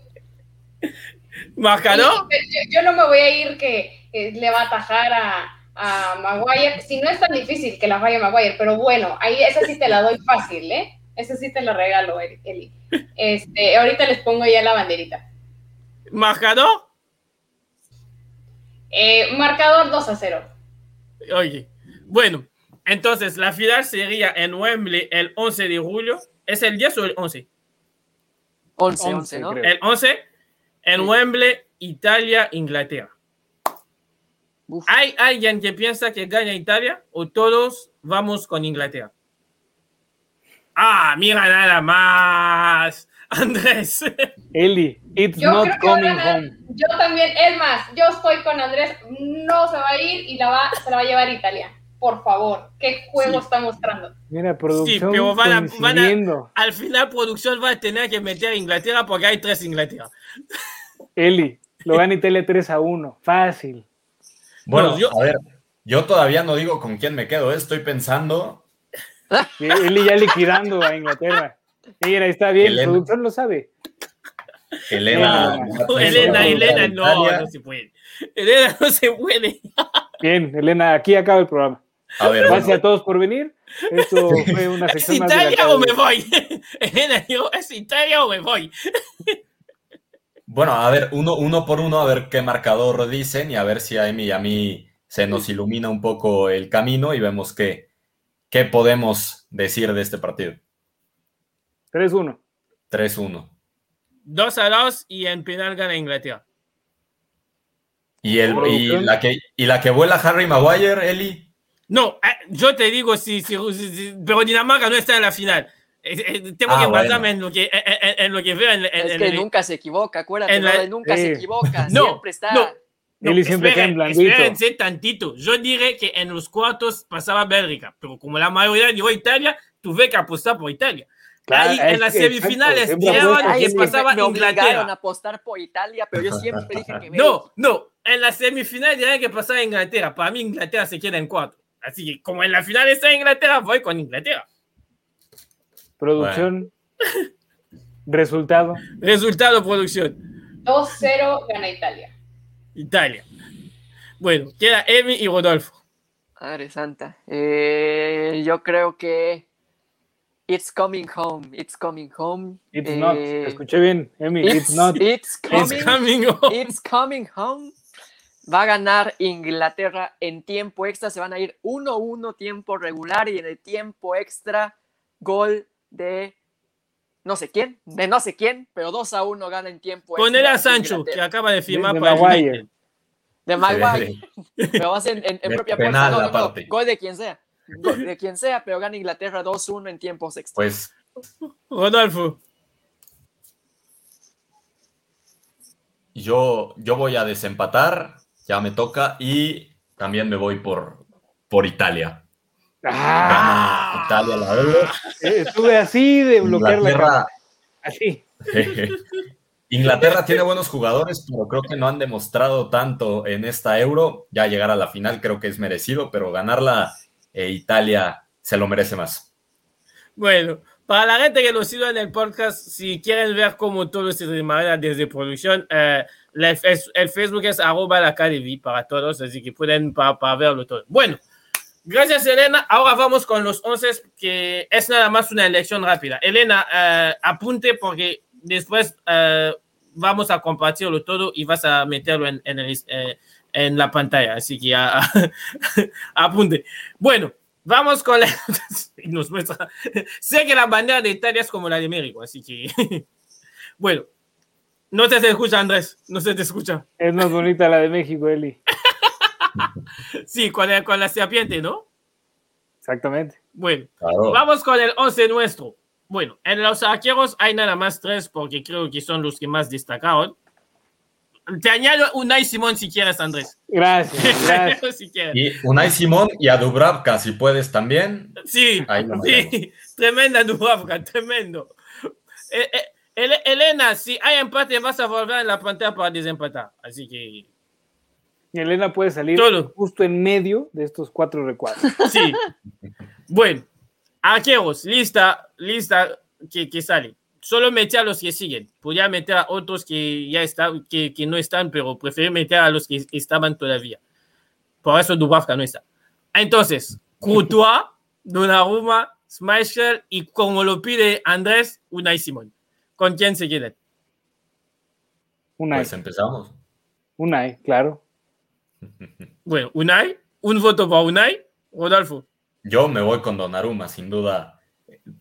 ¿Marcador? Sí, Yo, yo no me voy a ir que eh, le va a atajar a, a Maguire, si no es tan difícil que la falle Maguire, pero bueno, ahí esa sí te la doy fácil, ¿eh? Ese sí te lo regalo, Eli. Este, ahorita les pongo ya la banderita. ¿Marcador? Eh, marcador 2 a 0. Oye, bueno, entonces la final sería en Wembley el 11 de julio. ¿Es el 10 o el 11? 11, 11, ¿no? El 11 en Wembley, Italia, Inglaterra. Uf. ¿Hay alguien que piensa que gana Italia o todos vamos con Inglaterra? Ah, mira nada más. Andrés. Eli, it's Yo not creo que va a coming ganar. home. Yo también, es más, yo estoy con Andrés, no se va a ir y la va, se la va a llevar Italia. Por favor, ¿qué juego Sí. está mostrando? Mira, producción pero van a- van a-. Al final producción va a tener que meter a Inglaterra porque hay tres Inglaterra. Eli, lo gana Italia 3 a 1. Fácil. Bueno, yo- a ver, yo todavía no digo con quién me quedo, ¿eh? estoy pensando. Eli ya liquidando a Inglaterra. Mira, está bien, Elena. producción lo sabe. Elena. Elena. Elena, Elena, no, no se puede. Elena no se puede. Bien, Elena, aquí acaba el programa. A ver, Gracias bueno, a todos por venir. Esto fue una ¿Es sección más de la Italia o me voy? Elena dijo, ¿es Italia o me voy? bueno, a ver, uno, uno por uno, a ver qué marcador dicen y a ver si a Emi y a mí se nos ilumina un poco el camino y vemos qué, qué podemos decir de este partido. 3-1. 3-1. 2 a 2 y en penal gana Inglaterra. Y, el, y, la que, y la que vuela Harry Maguire, Eli. No, eh, yo te digo, si, si, si- si- pero Dinamarca no está en la final. Eh, eh, tengo Ah, que bueno. basarme en lo que, en, en- en lo que veo en, en- Es en que nunca se equivoca, acuérdate, en la- nunca Sí. se equivoca, No, siempre está. no. No, Eli siempre en esperen, blandito. espérense tantito. Yo diré que en los cuartos pasaba Bélgica, pero como la mayoría dijo Italia, tuve que apostar por Italia. Claro, Ahí, en las que, semifinales Ay, que pasaba me a Inglaterra. apostar por Italia, pero yo siempre dije que No, no, en las semifinales dijeron que pasaba Inglaterra. Para mí Inglaterra se queda en cuatro. Así que como en la final está Inglaterra, voy con Inglaterra. Producción. Resultado. Resultado, producción. 2-0 gana Italia. Italia. Bueno, queda Emi y Rodolfo. Madre santa. Eh, yo creo que It's coming home. It's coming home. It's Eh, not. Escuché bien, Emi. It's, It's, not. it's coming. It's coming home. It's coming home. Va a ganar Inglaterra en tiempo extra. Se van a ir 1-1 tiempo regular y en el tiempo extra gol de no sé quién, de no sé quién, pero 2 a 1 gana en tiempo extra. Poner a Sancho, que acaba de firmar de para Maguire. De Maguire. Pero va a ser en, en- en propia puerta. No, no, no. Gol de quien sea. De quien sea, pero gana Inglaterra 2-1 en tiempos extra. Pues Rodolfo. yo, yo voy a desempatar, ya me toca, y también me voy por, por Italia. Ah, Italia la verdad. estuve así de bloquear la Inglaterra, cámara. Así. Inglaterra tiene buenos jugadores, pero creo que no han demostrado tanto en esta Euro. Ya llegar a la final creo que es merecido, pero ganarla eh, Italia se lo merece más. Bueno, para la gente que nos sigue en el podcast, si quieren ver cómo todo se desarrolla desde producción, eh, es- el Facebook es arroba la Academy para todos, así que pueden para, para verlo todo. Bueno, gracias Elena. Ahora vamos con los 11 que es nada más una elección rápida. Elena, eh, apunte porque después eh, vamos a compartirlo todo y vas a meterlo en, en, el- eh, en la pantalla, así que ah, apunte. Bueno, vamos con la... nos muestra sé que la bandera de Italia es como la de México, así que. bueno, no te escucha, Andrés, no se te escucha. Es más bonita la de México, Eli. Sí, con la, con la serpiente, ¿no? Exactamente. Bueno, Claro. vamos con el 11 nuestro. Bueno, en los arqueros hay nada más tres porque creo que son los que más destacaron. Te añado Unai Simón si quieres, Andrés. Gracias, gracias. si quieres. Y Unai Simón y a Dubravka, si puedes también. Sí, Ahí sí, tremenda Dubravka, tremendo. Eh, eh, Ele- Elena, si hay empate, vas a volver en la pantalla para desempatar. Así que, Elena puede salir Todo. justo en medio de estos cuatro recuadros. sí. Bueno, arqueros, lista, lista que, que sale. Solo meter a los que siguen. Podría meter a otros que ya están, que, que no están, pero prefiero meter a los que estaban todavía. Por eso Dubravka no está. Entonces, Courtois, Donnarumma, Schmeichel y como lo pide Andrés, Unai Simón. ¿Con quién se quedan? Unai. Pues empezamos. Unai, claro. Bueno, Unai, un voto para Unai, Rodolfo. Yo me voy con Donnarumma, sin duda.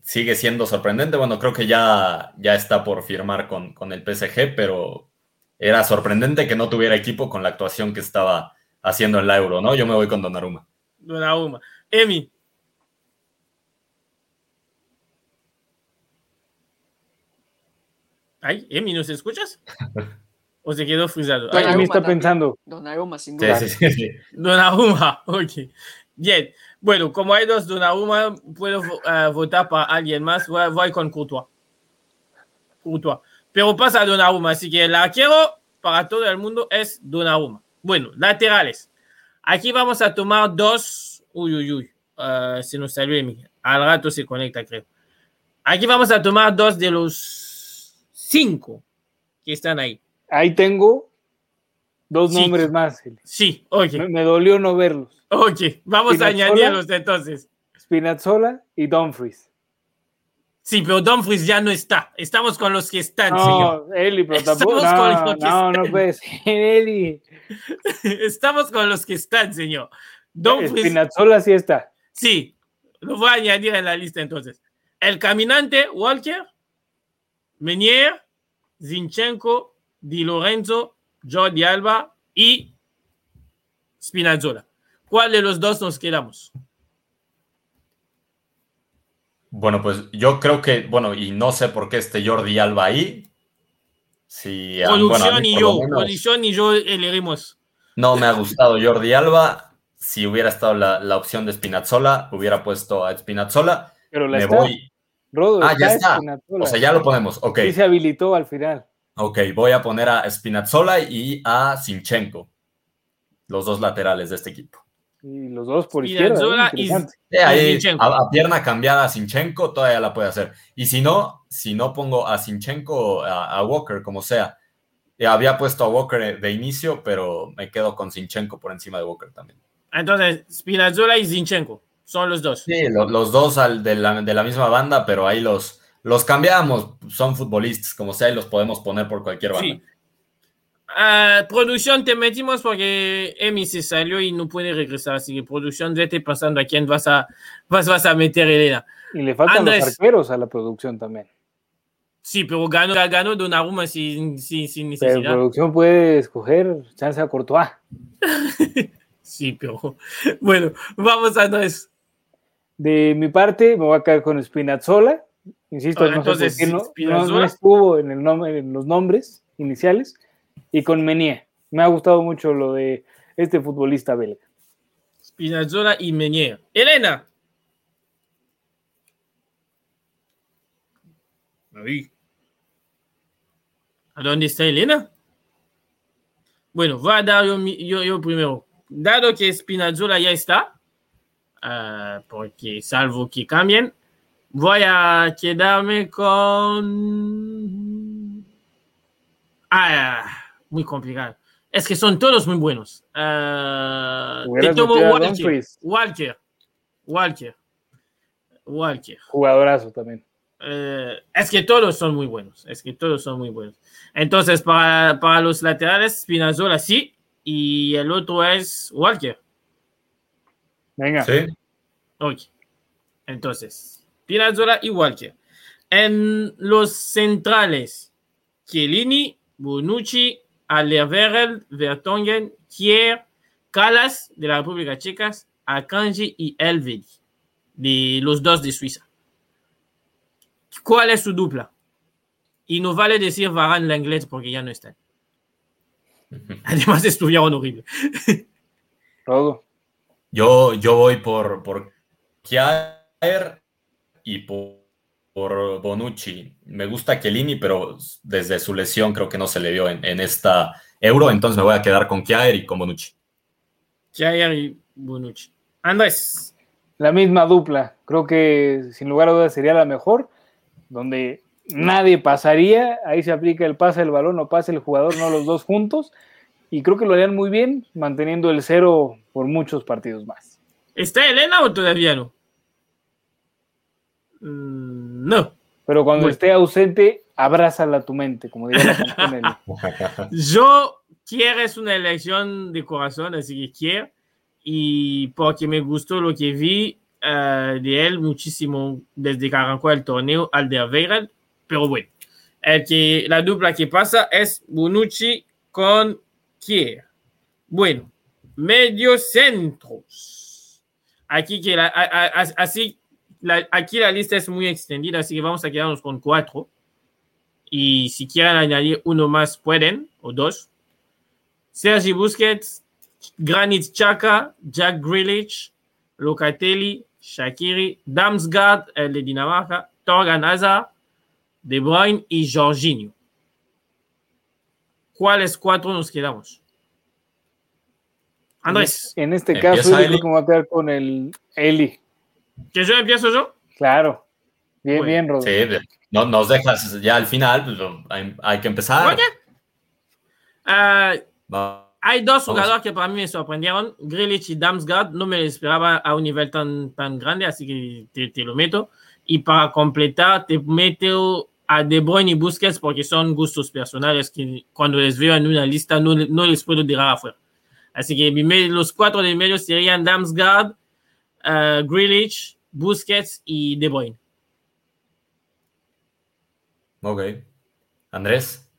Sigue siendo sorprendente. Bueno, creo que ya, ya está por firmar con, con el PSG, pero era sorprendente que no tuviera equipo con la actuación que estaba haciendo en la Euro, ¿no? Yo me voy con Donnarumma. Donnarumma. Emi. Ay, Emi, ¿nos escuchas? ¿O se quedó frisado? Emi está pensando. Donnarumma, sin duda. sí, sí, sí. Donnarumma, ok. Bien, bueno, como hay dos Donnarumma, puedo eh, votar para alguien más. Voy, voy con Courtois. Courtois. Pero pasa Donnarumma, así que la quiero para todo el mundo es Donnarumma. Bueno, laterales. Aquí vamos a tomar dos. Uy, uy, uy. eh, se nos salió Emi. Al rato se conecta, creo. Aquí vamos a tomar dos de los cinco que están ahí. Ahí tengo dos Sí. nombres más. Sí, ok. Me, me dolió no verlos. Ok, vamos a Spinazzola. añadirlos entonces. Spinazzola y Dumfries. Sí, pero Dumfries ya no está. Estamos con los que están, señor. No, Eli, pero tampoco. Estamos con No, los que no, no están. puede ser, Eli. Estamos con los que están, señor. Dumfries, Spinazzola sí está. sí, lo voy a añadir en la lista entonces. El caminante, Walker, Menier, Zinchenko, Di Lorenzo, Jordi Alba y Spinazzola. ¿Cuál de los dos nos quedamos? Bueno, pues yo creo que, bueno, y no sé por qué este Jordi Alba ahí. Sí, ah, bueno, y yo, menos producción y yo elegimos. no me ha gustado Jordi Alba. Si hubiera estado la, la opción de Spinazzola, hubiera puesto a Spinazzola. Pero la Me está. voy. Rodo, Ah, ya está. Spinazzola. O sea, ya lo ponemos. Ok, Sí se habilitó al final. ok. Voy a poner a Spinazzola y a Sinchenko. Los dos laterales de este equipo. Y los dos por izquierda. ¿eh? y- ahí, Zinchenko. a, a pierna cambiada a Sinchenko todavía la puede hacer. Y si no, si no pongo a Sinchenko a, a Walker, como sea. Eh, había puesto a Walker de inicio, pero me quedo con Sinchenko por encima de Walker también. Entonces, Spinazzola y Zinchenko son los dos. Sí, lo- los dos al, de, la, de la misma banda, pero ahí los, los cambiamos. Son futbolistas, como sea, y los podemos poner por cualquier banda. Sí. Ah, producción te metimos porque Emi se salió y no puede regresar, así que producción vete pasando a quién vas a, vas, vas a meter, Elena. Y le faltan Andrés. los arqueros a la producción también. Sí, pero ganó, ganó Donnarumma sin, sin, sin Pero necesidad. producción puede escoger chance a Courtois. Sí, pero bueno, vamos a Andrés. De mi parte, me voy a quedar con Spinazzola. Insisto, no entonces, sé por qué no- no, no estuvo en, el nombre, en los nombres iniciales. Y con Menier. Me ha gustado mucho lo de este futbolista belga. Spinazzola y Meñer. Elena. Ahí. ¿A dónde está Elena? Bueno, voy a dar yo, yo- yo primero. Dado que Spinazzola ya está, ah, porque salvo que cambien, voy a quedarme con... Ah, muy complicado. Es que son todos muy buenos. Te tomo a Walker. Walker. Walker. Walker. Jugadorazo también. Eh, es que todos son muy buenos. Es que todos son muy buenos. Entonces, para, para los laterales, Spinazzola sí. Y el otro es Walker. Venga. Sí. Ok. Entonces, Spinazzola y Walker. En los centrales, Chiellini, Bonucci, Alderweireld, Vertonghen, Kier, Calas de la República Checa, Akanji y Elvedi, de los dos de Suiza. ¿Cuál es su dupla? Y no vale decir Varane Lenglet porque ya no están. Además estuvieron horrible. Rodo. Yo, yo voy por, por Kjaer y por, por Bonucci. Me gusta Chiellini, pero desde su lesión creo que no se le vio en, en esta Euro, entonces me voy a quedar con Kjaer y con Bonucci. Jair y Bonucci. Andrés. La misma dupla. Creo que sin lugar a dudas sería la mejor. Donde nadie pasaría. Ahí se aplica el pase el balón o pase el jugador, no los dos juntos. Y creo que lo harían muy bien, manteniendo el cero por muchos partidos más. ¿Está Elena o todavía no? Mm, no. Pero cuando Bueno. esté ausente, abrázala tu mente, como diría la canción. Yo quiero es una elección de corazón, así que quiero. Y porque me gustó lo que vi eh, de él muchísimo desde que arrancó el torneo al de Aveira. Pero bueno, el que, la dupla que pasa es Bonucci con Kier. Bueno, medios centros. Aquí, que la, a- así, la- aquí la lista es muy extendida, así que vamos a quedarnos con cuatro. Y si quieren añadir uno más, pueden, o dos. Sergi Busquets, Granit Xhaka, Jack Grealish, Locatelli, Shakiri, Damsgaard, el de Dinamarca, Torgan Hazard, De Bruyne y Jorginho. ¿Cuáles cuatro nos quedamos? Andrés, En este caso, yo creo que me voy a quedar con el Eli. ¿Que yo empiezo yo? Claro. Bien, Bueno, bien, Rodolfo. Sí, no nos dejas ya al final, pues, hay, hay que empezar. Oye. Ah, Va- Hay dos Vamos. jugadores que para mí me sorprendieron, Grealish y Damsgaard. No me lo esperaba a un nivel tan, tan grande, así que te, te lo meto. Y para completar, te meto a De Bruyne y Busquets porque son gustos personales que cuando les veo en una lista no, no les puedo dejar afuera. Así que los cuatro de medio serían Damsgaard, uh, Grealish, Busquets y De Bruyne. Ok. Andrés.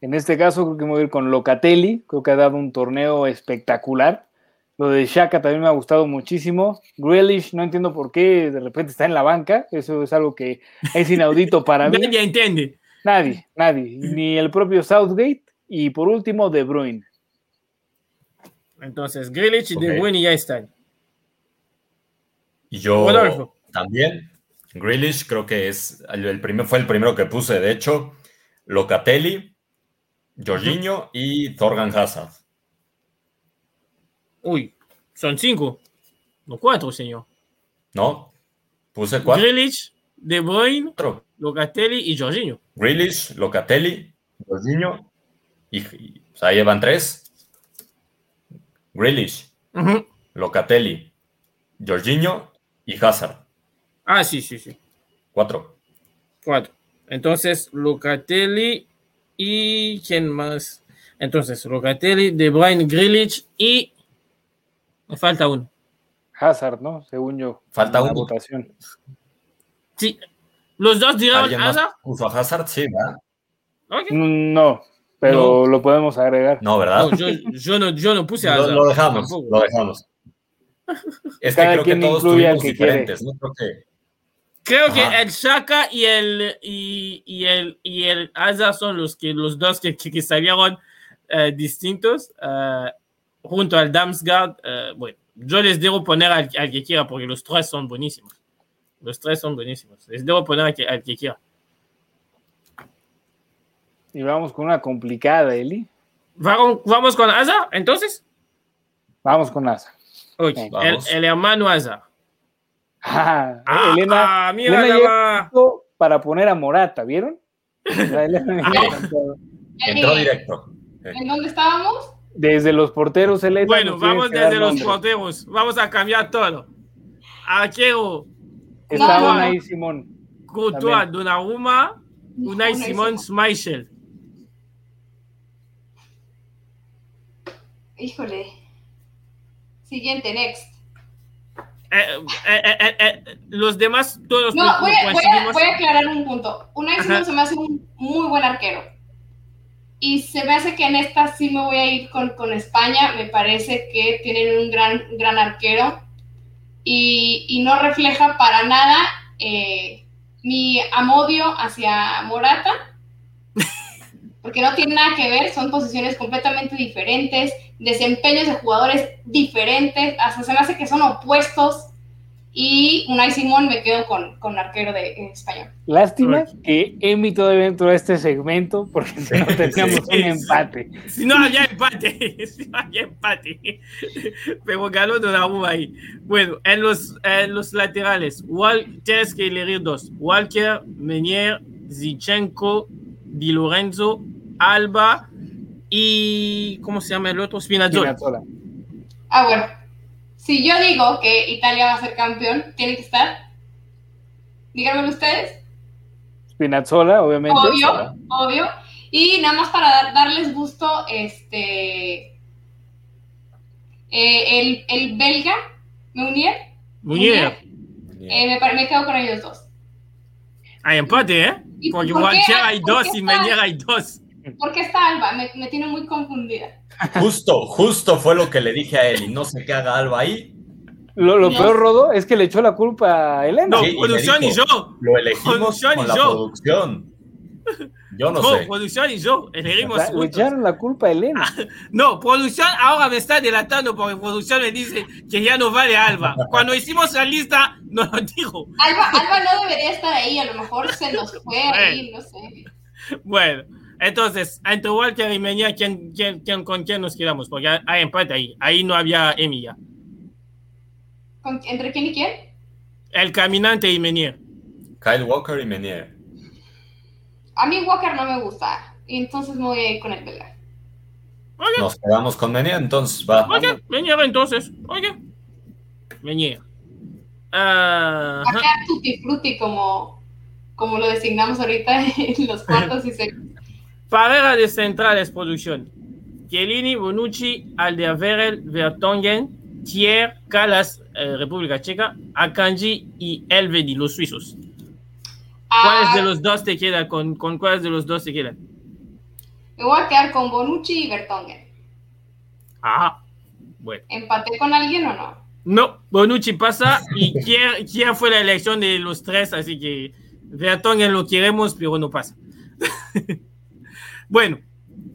En este caso, creo que me voy a ir con Locatelli. Creo que ha dado un torneo espectacular. Lo de Shaka también me ha gustado muchísimo. Grealish, no entiendo por qué de repente está en la banca. Eso es algo que es inaudito para mí. Nadie entiende. Nadie, nadie. Ni el propio Southgate. Y por último, De Bruyne. Entonces, Grealish y De. Bruyne ya están. Yo también. Grealish creo que es el, primer, fue el primero que puse, de hecho. Locatelli, Jorginho y Thorgan Hazard. Uy, son cinco. No cuatro, señor. ¿No? Puse cuatro. Grealish, De Bruyne, Locatelli y Jorginho. Grealish, Locatelli, Jorginho y, y- o sea, ahí llevan tres. Grealish. Locatelli, Jorginho y Hazard. Ah, sí, sí, sí. Cuatro. Cuatro. Entonces, Locatelli y ¿quién más? Entonces, Locatelli, De Bruyne, Grealish y me falta uno. Hazard, ¿no? Según yo. Falta uno. votación. Sí. Los dos dijeron ¿Alguien más Hazard. puso a Hazard? Sí, ¿verdad? Ok. No, pero lo podemos agregar. No, ¿verdad? No, yo, yo no, yo no puse Lo, Hazard. lo dejamos, Tampoco. lo dejamos. Es que Cada creo que todos tuvimos que quiere. diferentes, ¿no? Creo que Creo que el Shaka y el y, y el y el Hazard son los que los dos que, que, que salieron eh, distintos eh, junto al Damsgaard. eh, bueno, yo les debo poner al, al que quiera porque los tres son buenísimos. Los tres son buenísimos. Les debo poner al que, al que quiera. Y vamos con una complicada, Eli. Vamos, vamos con Hazard, entonces. Vamos con Hazard. Ok, Vamos. El, el hermano Hazard. Ah, Ah, Elena, ah, mira Elena para poner a Morata, ¿vieron? Ah. entró Eh, directo. ¿En dónde estábamos? Desde los porteros, Elena. Bueno, vamos desde los porteros. Vamos a cambiar todo. Arquero, Estaban No. ahí, Simón. Courtois. Donnarumma, Unai Unai Simón, Schmeichel. Híjole. Siguiente, next. Eh, eh, eh, los demás, todos No, los voy a, voy, a, voy a aclarar un punto. Ajá. Simón se me hace un muy buen arquero. Y se me hace que en esta sí me voy a ir con, con España. Me parece que tienen un gran, gran arquero. Y, y no refleja para nada mi amodio hacia Morata. Porque no tiene nada que ver, son posiciones completamente diferentes, desempeños de jugadores diferentes, hasta se me hace que son opuestos. Y Unai Simón me quedo con, con arquero de en español. Lástima que Emi todavía entró a este segmento porque si no teníamos sí, un sí. empate. Si no había empate, si no había empate. Pero ganó Donnarumma ahí. Bueno, en los, en los laterales, Wal- tienes que elegir dos: Walker, Menier, Zichenko, Di Lorenzo, Alba y. ¿Cómo se llama el otro? Spinazzola. Spinazzola. Ah, bueno. Si yo digo que Italia va a ser campeón, tiene que estar. Díganmelo ustedes. Spinazzola, obviamente. Obvio, obvio. Y nada más para dar- darles gusto, este. eh, el, el belga, Meunier, Muñeca. eh, me, me quedo con ellos dos. Hay empate, ¿eh? ¿Y Porque por qué? Guancher hay ¿Por dos y Meñera hay dos. ¿Por qué está Alba? Me, me tiene muy confundida. Justo, justo fue lo que le dije a Eli. No sé qué haga Alba ahí. Lo, lo No. peor, Rodo, es que le echó la culpa a Elena. No, Sí, y producción y dijo, yo. Lo elegimos Producción con y la yo. producción. Yo no No, sé. producción y yo. Elegimos. Le echaron la culpa a Elena. No, producción ahora me está delatando porque producción me dice que ya no vale Alba. Cuando hicimos la lista, no lo dijo. Alba, Alba no debería estar ahí, a lo mejor se nos fue ahí, no sé. Bueno, entonces, entre Walker y Meñera, ¿quién, quién, quién- ¿con quién nos quedamos? Porque hay empate ahí. Ahí no había Emi ya. ¿Con- ¿Entre quién y quién? El caminante y Meñera. Kyle Walker y Menier. A mí Walker no me gusta, y entonces me voy a ir con el belga. Nos quedamos con Menier, entonces va. ok, Meñera entonces. Ok. Meñera. Ah, Va a quedar tutti frutti como, como lo designamos ahorita en los cuartos y se... Pareja de centrales, producción. Chiellini, Bonucci, Alderweireld, Vertonghen, Thier, Calas, eh, República Checa, Akanji y Elvedi, los suizos. ¿Cuáles Ah, de los dos te queda? ¿Con, con cuáles de los dos te quedan? Me voy a quedar con Bonucci y Bertongen. Ah, bueno. ¿Empaté con alguien o no? No, Bonucci pasa y Thier fue la elección de los tres, así que Vertonghen lo queremos, pero no pasa. bueno,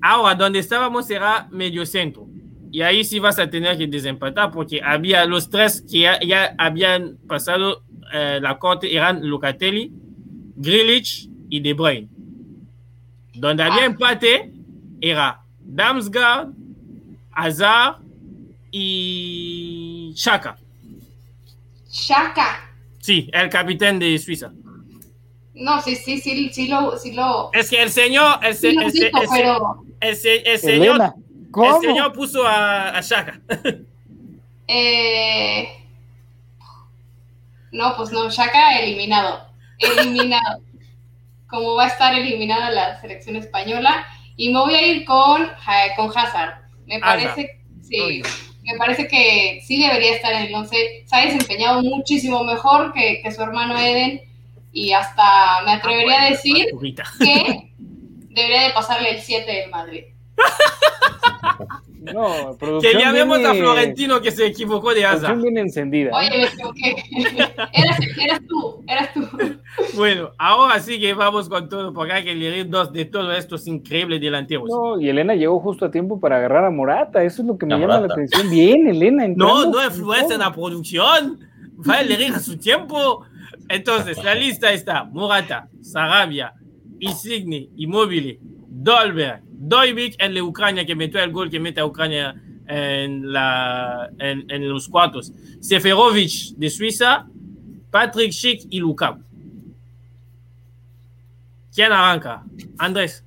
ahora donde estábamos era medio centro. Y ahí sí vas a tener que desempatar porque había los tres que ya, ya habían pasado eh, la corte, eran Locatelli, Grilich y De Bruyne. Donde había Ah. empate era Damsgaard, Hazard y Shaka. Shaka. Sí, el capitán de Suiza. No, sí, sí, sí, sí lo... Sí lo Es que el señor, el, se- sí lo el cito, el pero el se- el señor, el señor puso a, a Shaka. eh, no, pues no, Shaka eliminado, eliminado. Como va a estar eliminada la selección española y me voy a ir con con Hazard. Me parece, sí, me parece que sí debería estar en el 11. Se ha desempeñado muchísimo mejor que, que su hermano Eden y hasta me atrevería a decir que debería de pasarle el 7 del Madrid. No, Que ya vemos a viene- Florentino que se equivocó de producción Hazard. viene encendida. Oye. Eras, eras tú, eras tú. Bueno, ahora sí que vamos con todo, porque hay que elegir dos de todos estos increíbles delanteros. No, No, y Elena llegó justo a tiempo para agarrar a Morata. Eso es lo que me A llama la Morata. atención. Bien, Elena. no, entrando influencia en la producción. Va a elegir a su tiempo. Entonces, la lista está Morata, Sarabia, Insigne, Immobile, Dolberg, Doivik, el de Ucrania que metió el gol que mete a Ucrania en, la, en, en los cuartos, Seferovic de Suiza, Patrick Schick y Lukaku. ¿Quién arranca? Andrés.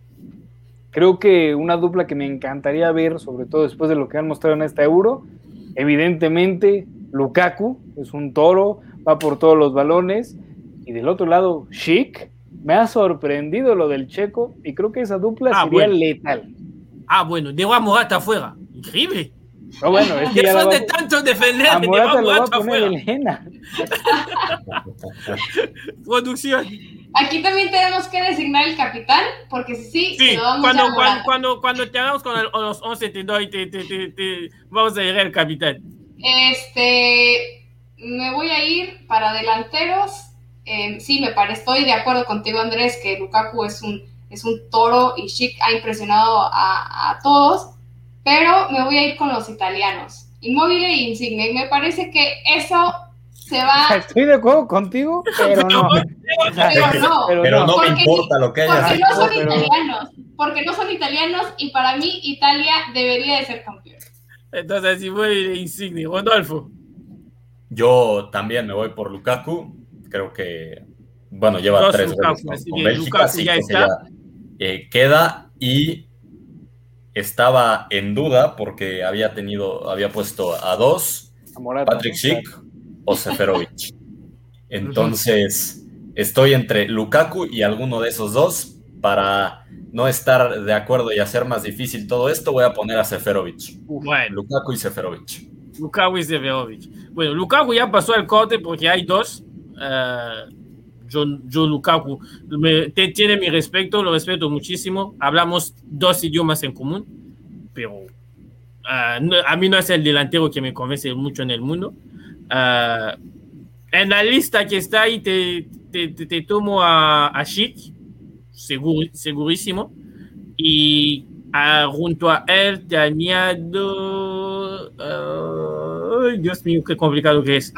Creo que una dupla que me encantaría ver, sobre todo después de lo que han mostrado en esta Euro, evidentemente Lukaku es un toro, va por todos los balones, y del otro lado Chic, me ha sorprendido lo del checo, y creo que esa dupla Ah, sería bueno. letal. Ah, bueno, a Morata afuera. Increíble. No, bueno, es que ya de tanto defender, a Morata lo va a Morata poner afuera. Elena. Producción. Aquí también tenemos que designar el capitán, porque si sí, Sí, se lo vamos cuando, a cuando, cuando, cuando te hagamos con el- los 11 te doy, te, te, te, te- vamos a llegar al capitán. Este, me voy a ir para delanteros. Eh, sí, me parece, estoy de acuerdo contigo, Andrés, que Lukaku es un, es un toro y Chic ha impresionado a, a todos, pero me voy a ir con los italianos. Inmóvil e Insigne. Me parece que eso se va, Estoy de acuerdo contigo, pero no. pero no. Pero no me Porque- importa lo que haya Porque no son pero- italianos, porque no son italianos y para mí Italia debería de ser campeón. Entonces, voy de insignia, Rodolfo. Yo también me voy por Lukaku. Creo que, bueno, lleva tres Lukaku, goles con, Bélgica, Lukaku sí, ya que está. ya, eh, queda y estaba en duda porque había tenido, había puesto a dos, A Morata, Patrick. Schick o Seferovic. Entonces, estoy entre Lukaku y alguno de esos dos. Para no estar de acuerdo y hacer más difícil todo esto, voy a poner a Seferovic. Bueno, Lukaku y Seferovic. Lukaku y Seferovic. Bueno, Lukaku ya pasó el corte porque hay dos. Eh, yo, yo, Lukaku, te, tiene mi respeto, lo respeto muchísimo. Hablamos dos idiomas en común, pero uh, no, a mí no es el delantero que me convence mucho en el mundo. Uh, en la lista que está ahí te, te, te, te tomo a, a Chic, seguro, segurísimo. Y uh, junto a él te añado... Ay, Dios mío, qué complicado que es.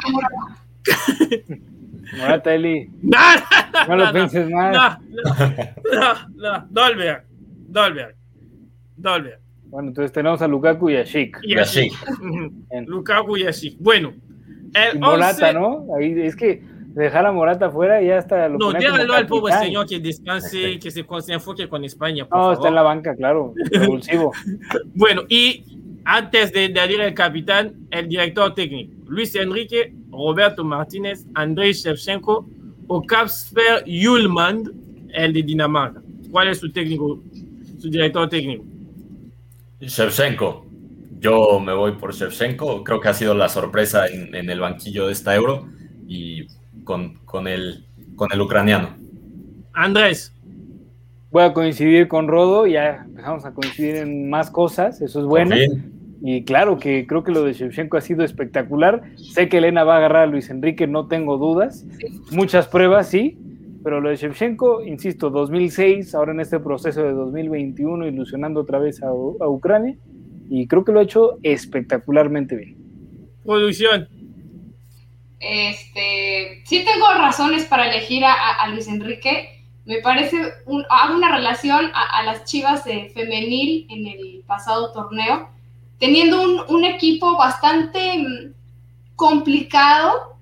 Morata, Eli. No, No lo pienses más. No, no, no, Dolberg, Dolberg, Dolberg. Bueno, entonces tenemos a Lukaku y a Chic. Y a. Bien. Lukaku y así. Bueno, el Y Morata, 11 ¿no? Ahí es que dejar a Morata fuera y ya está. Lo No, déjalo al pobre señor que descanse, que se, se enfoque con España, por No, favor. está en la banca, claro. Revulsivo. Bueno, y antes de, de ir el capitán, el director técnico, Luis Enrique, Roberto Martínez, Andrei Shevchenko o Kasper Hjulmand, el de Dinamarca. ¿Cuál es su técnico, su director técnico? Shevchenko. Yo me voy por Shevchenko. Creo que ha sido la sorpresa en, en el banquillo de esta euro y con, con, el, con el ucraniano. Andrés, Voy a coincidir con Rodo, ya empezamos a coincidir en más cosas, eso es bueno. Fin. Y claro que creo que lo de Shevchenko ha sido espectacular. Sé que Elena va a agarrar a Luis Enrique, no tengo dudas. Muchas pruebas, sí. Pero lo de Shevchenko, insisto, 2006, ahora en este proceso de 2021, ilusionando otra vez a, a Ucrania. Y creo que lo ha hecho espectacularmente bien. producción. Este, sí tengo razones para elegir a, a- a Luis Enrique. Me parece un, hago una relación a, a las Chivas de femenil en el pasado torneo, teniendo un, un equipo bastante mm, complicado,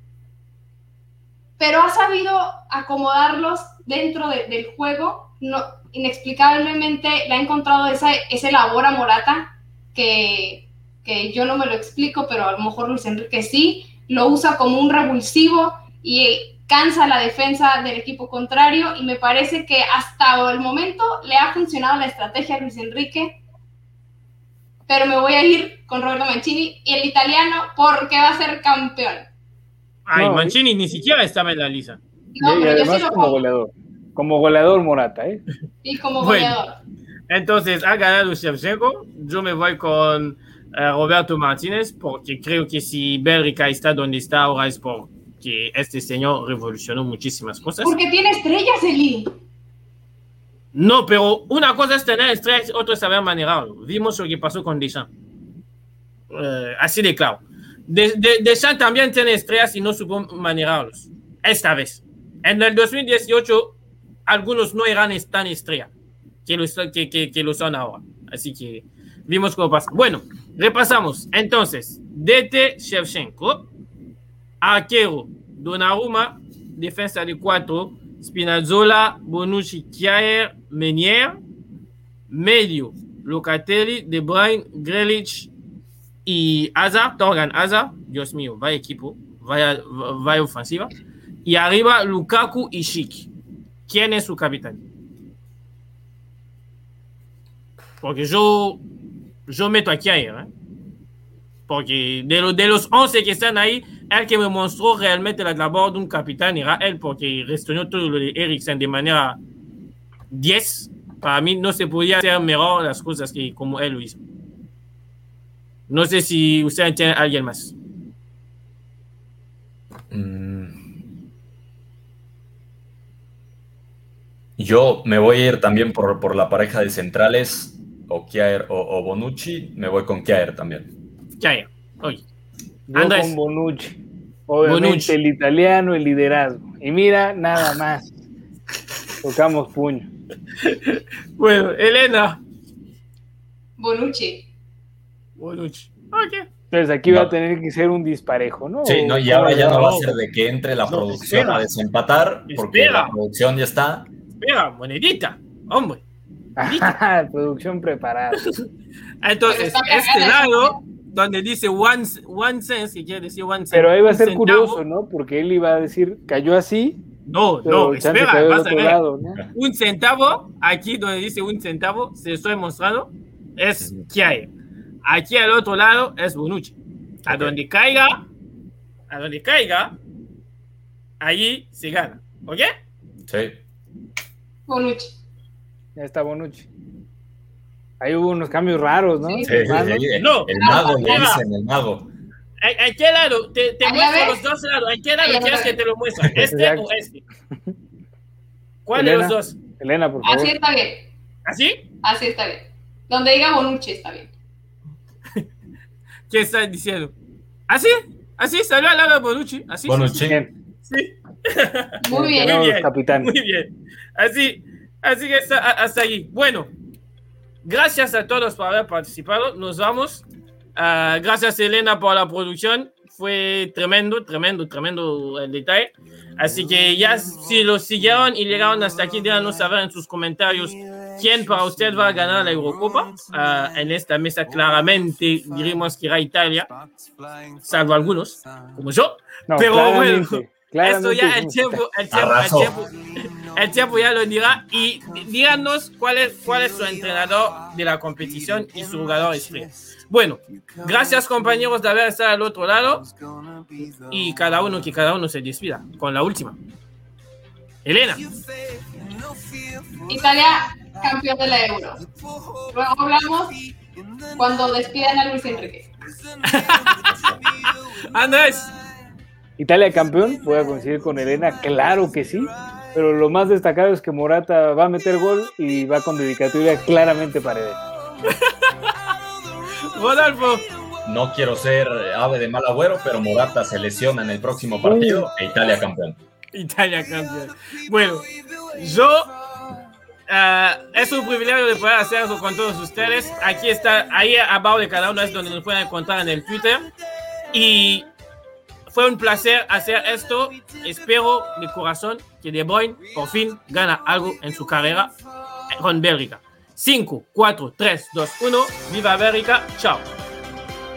pero ha sabido acomodarlos dentro de- del juego. No, inexplicablemente le ha encontrado esa, ese labor a Morata que, que yo no me lo explico, pero a lo mejor Luis Enrique sí. Lo usa como un revulsivo y cansa la defensa del equipo contrario. Y me parece que hasta el momento le ha funcionado la estrategia a Luis Enrique, pero me voy a ir con Roberto Mancini y el italiano porque va a ser campeón. Ay, No, Mancini ni siquiera estaba en la lista. No, y, y pero yo sí además lo como goleador. Como goleador Morata, ¿eh? Y como Bueno. goleador. Entonces, ha ganado Shevchenko. Yo me voy con eh, Roberto Martínez porque creo que si Bélgica está donde está ahora es porque este señor revolucionó muchísimas cosas. Porque tiene estrellas, Eli. No, pero una cosa es tener estrellas, otra es saber manejarlo. Vimos lo que pasó con Deschamps. Eh, así de claro. De, de- Deschamps también tiene estrellas y no supo manejarlos. Esta vez. En el 2018, algunos no eran tan estrella que lo, que, que, que lo son ahora. Así que vimos cómo pasa. Bueno, repasamos. Entonces, DT Shevchenko, arquero Donnarumma, defensa de cuatro, Spinazzola, Bonucci, Kjaer, Menier, medio, Locatelli, De Bruyne, Grealish y Hazard, Torgan Hazard, Dios mío, vaya equipo, vaya, vaya ofensiva, y arriba Lukaku y Chic. ¿Quién es su capitán? Porque yo, yo meto a Kjaer, ¿eh? Porque de, de los 11 que están ahí, el que me mostró realmente la labor de un capitán era él, porque respondió todo lo de Eriksen de manera 10. Para mí no se podía hacer mejor las cosas que como él lo hizo. No sé si usted tiene alguien más. Mm. Yo me voy a ir también por, por la pareja de centrales, o Kjaer o, o Bonucci. Me voy con Kjaer también. Kjaer. Oye. Yo Andrés. con Bonucci. Obviamente Bonucci. el italiano, el liderazgo. Y mira, nada más. Tocamos puño. Bueno, Elena. Bonucci. Bonucci. Ok. Entonces aquí No. va a tener que ser un disparejo, ¿no? Sí, no, y ¿O ahora ya no va a ser de que entre la No, producción espera. a desempatar, porque Espera. la producción ya está. Espera, monedita. Hombre. Ajá, producción preparada. Entonces, este lado, donde dice one, one cent, que quiere decir one cent. Pero ahí va a ser centavo, curioso, ¿no? Porque él iba a decir, cayó así, No, no, espera, vas a ver. lado, ¿no? Un centavo, aquí donde dice un centavo, se estoy mostrando, es Kiae. Aquí al otro lado es Bonucci. A Ok. donde caiga, a donde caiga, allí se gana. ¿Ok? Sí. Bonucci. Ya está Bonucci. Ahí hubo unos cambios raros, ¿no? Sí. Sí, sí, No. El mago, le dicen, el mago. ¿A, a qué lado? Te, te muestro los dos lados. ¿A qué lado quieres que te lo muestre? ¿Este Exacto. o este? ¿Cuál de Elena. los dos? Elena, por favor. Así está bien. ¿Así? Así está bien. Donde diga Bonucci está bien. ¿Qué estás diciendo? ¿Así? ¿Así? ¿Salió al lado de Bonucci? ¿Así? Bonucci. Sí. Muy bien. Tenemos bien. capitán. Muy bien. Así, así que está, hasta aquí. Bueno, gracias a todos por haber participado. Nos vamos. Ah, gracias, Elena, por la producción. Fue tremendo, tremendo, tremendo el detalle. Así que ya, si lo siguieron y llegaron hasta aquí, déjanos saber en sus comentarios quién para usted va a ganar la Eurocopa. Ah, en esta mesa, claramente, diríamos que irá Italia, salvo algunos, como yo. No, Pero claramente, bueno, claramente Esto ya el tiempo, el tiempo, el Arrasó. tiempo, el tiempo ya lo dirá. Y díganos cuál es, cuál es su entrenador de la competición y su jugador estrella. Bueno, gracias compañeros de haber estado al otro lado y cada uno que cada uno se despida con la última. Elena, Italia, campeón de la Euro. Luego hablamos cuando despidan a Luis Enrique. Andrés, Italia campeón, voy a coincidir con Elena, claro que sí, pero lo más destacado es que Morata va a meter gol y va con dedicatoria claramente para él. Rodolfo, No quiero ser ave de mal agüero, pero Morata se lesiona en el próximo partido e Italia campeón. Italia campeón. Bueno, yo ah, es un privilegio de poder hacer eso con todos ustedes. Aquí está, ahí abajo de cada uno es donde nos pueden encontrar en el Twitter. Y fue un placer hacer esto. Espero de corazón que De Bruyne por fin gana algo en su carrera con Bélgica. 5, 4, 3, 2, 1. Viva Bélgica. Chao.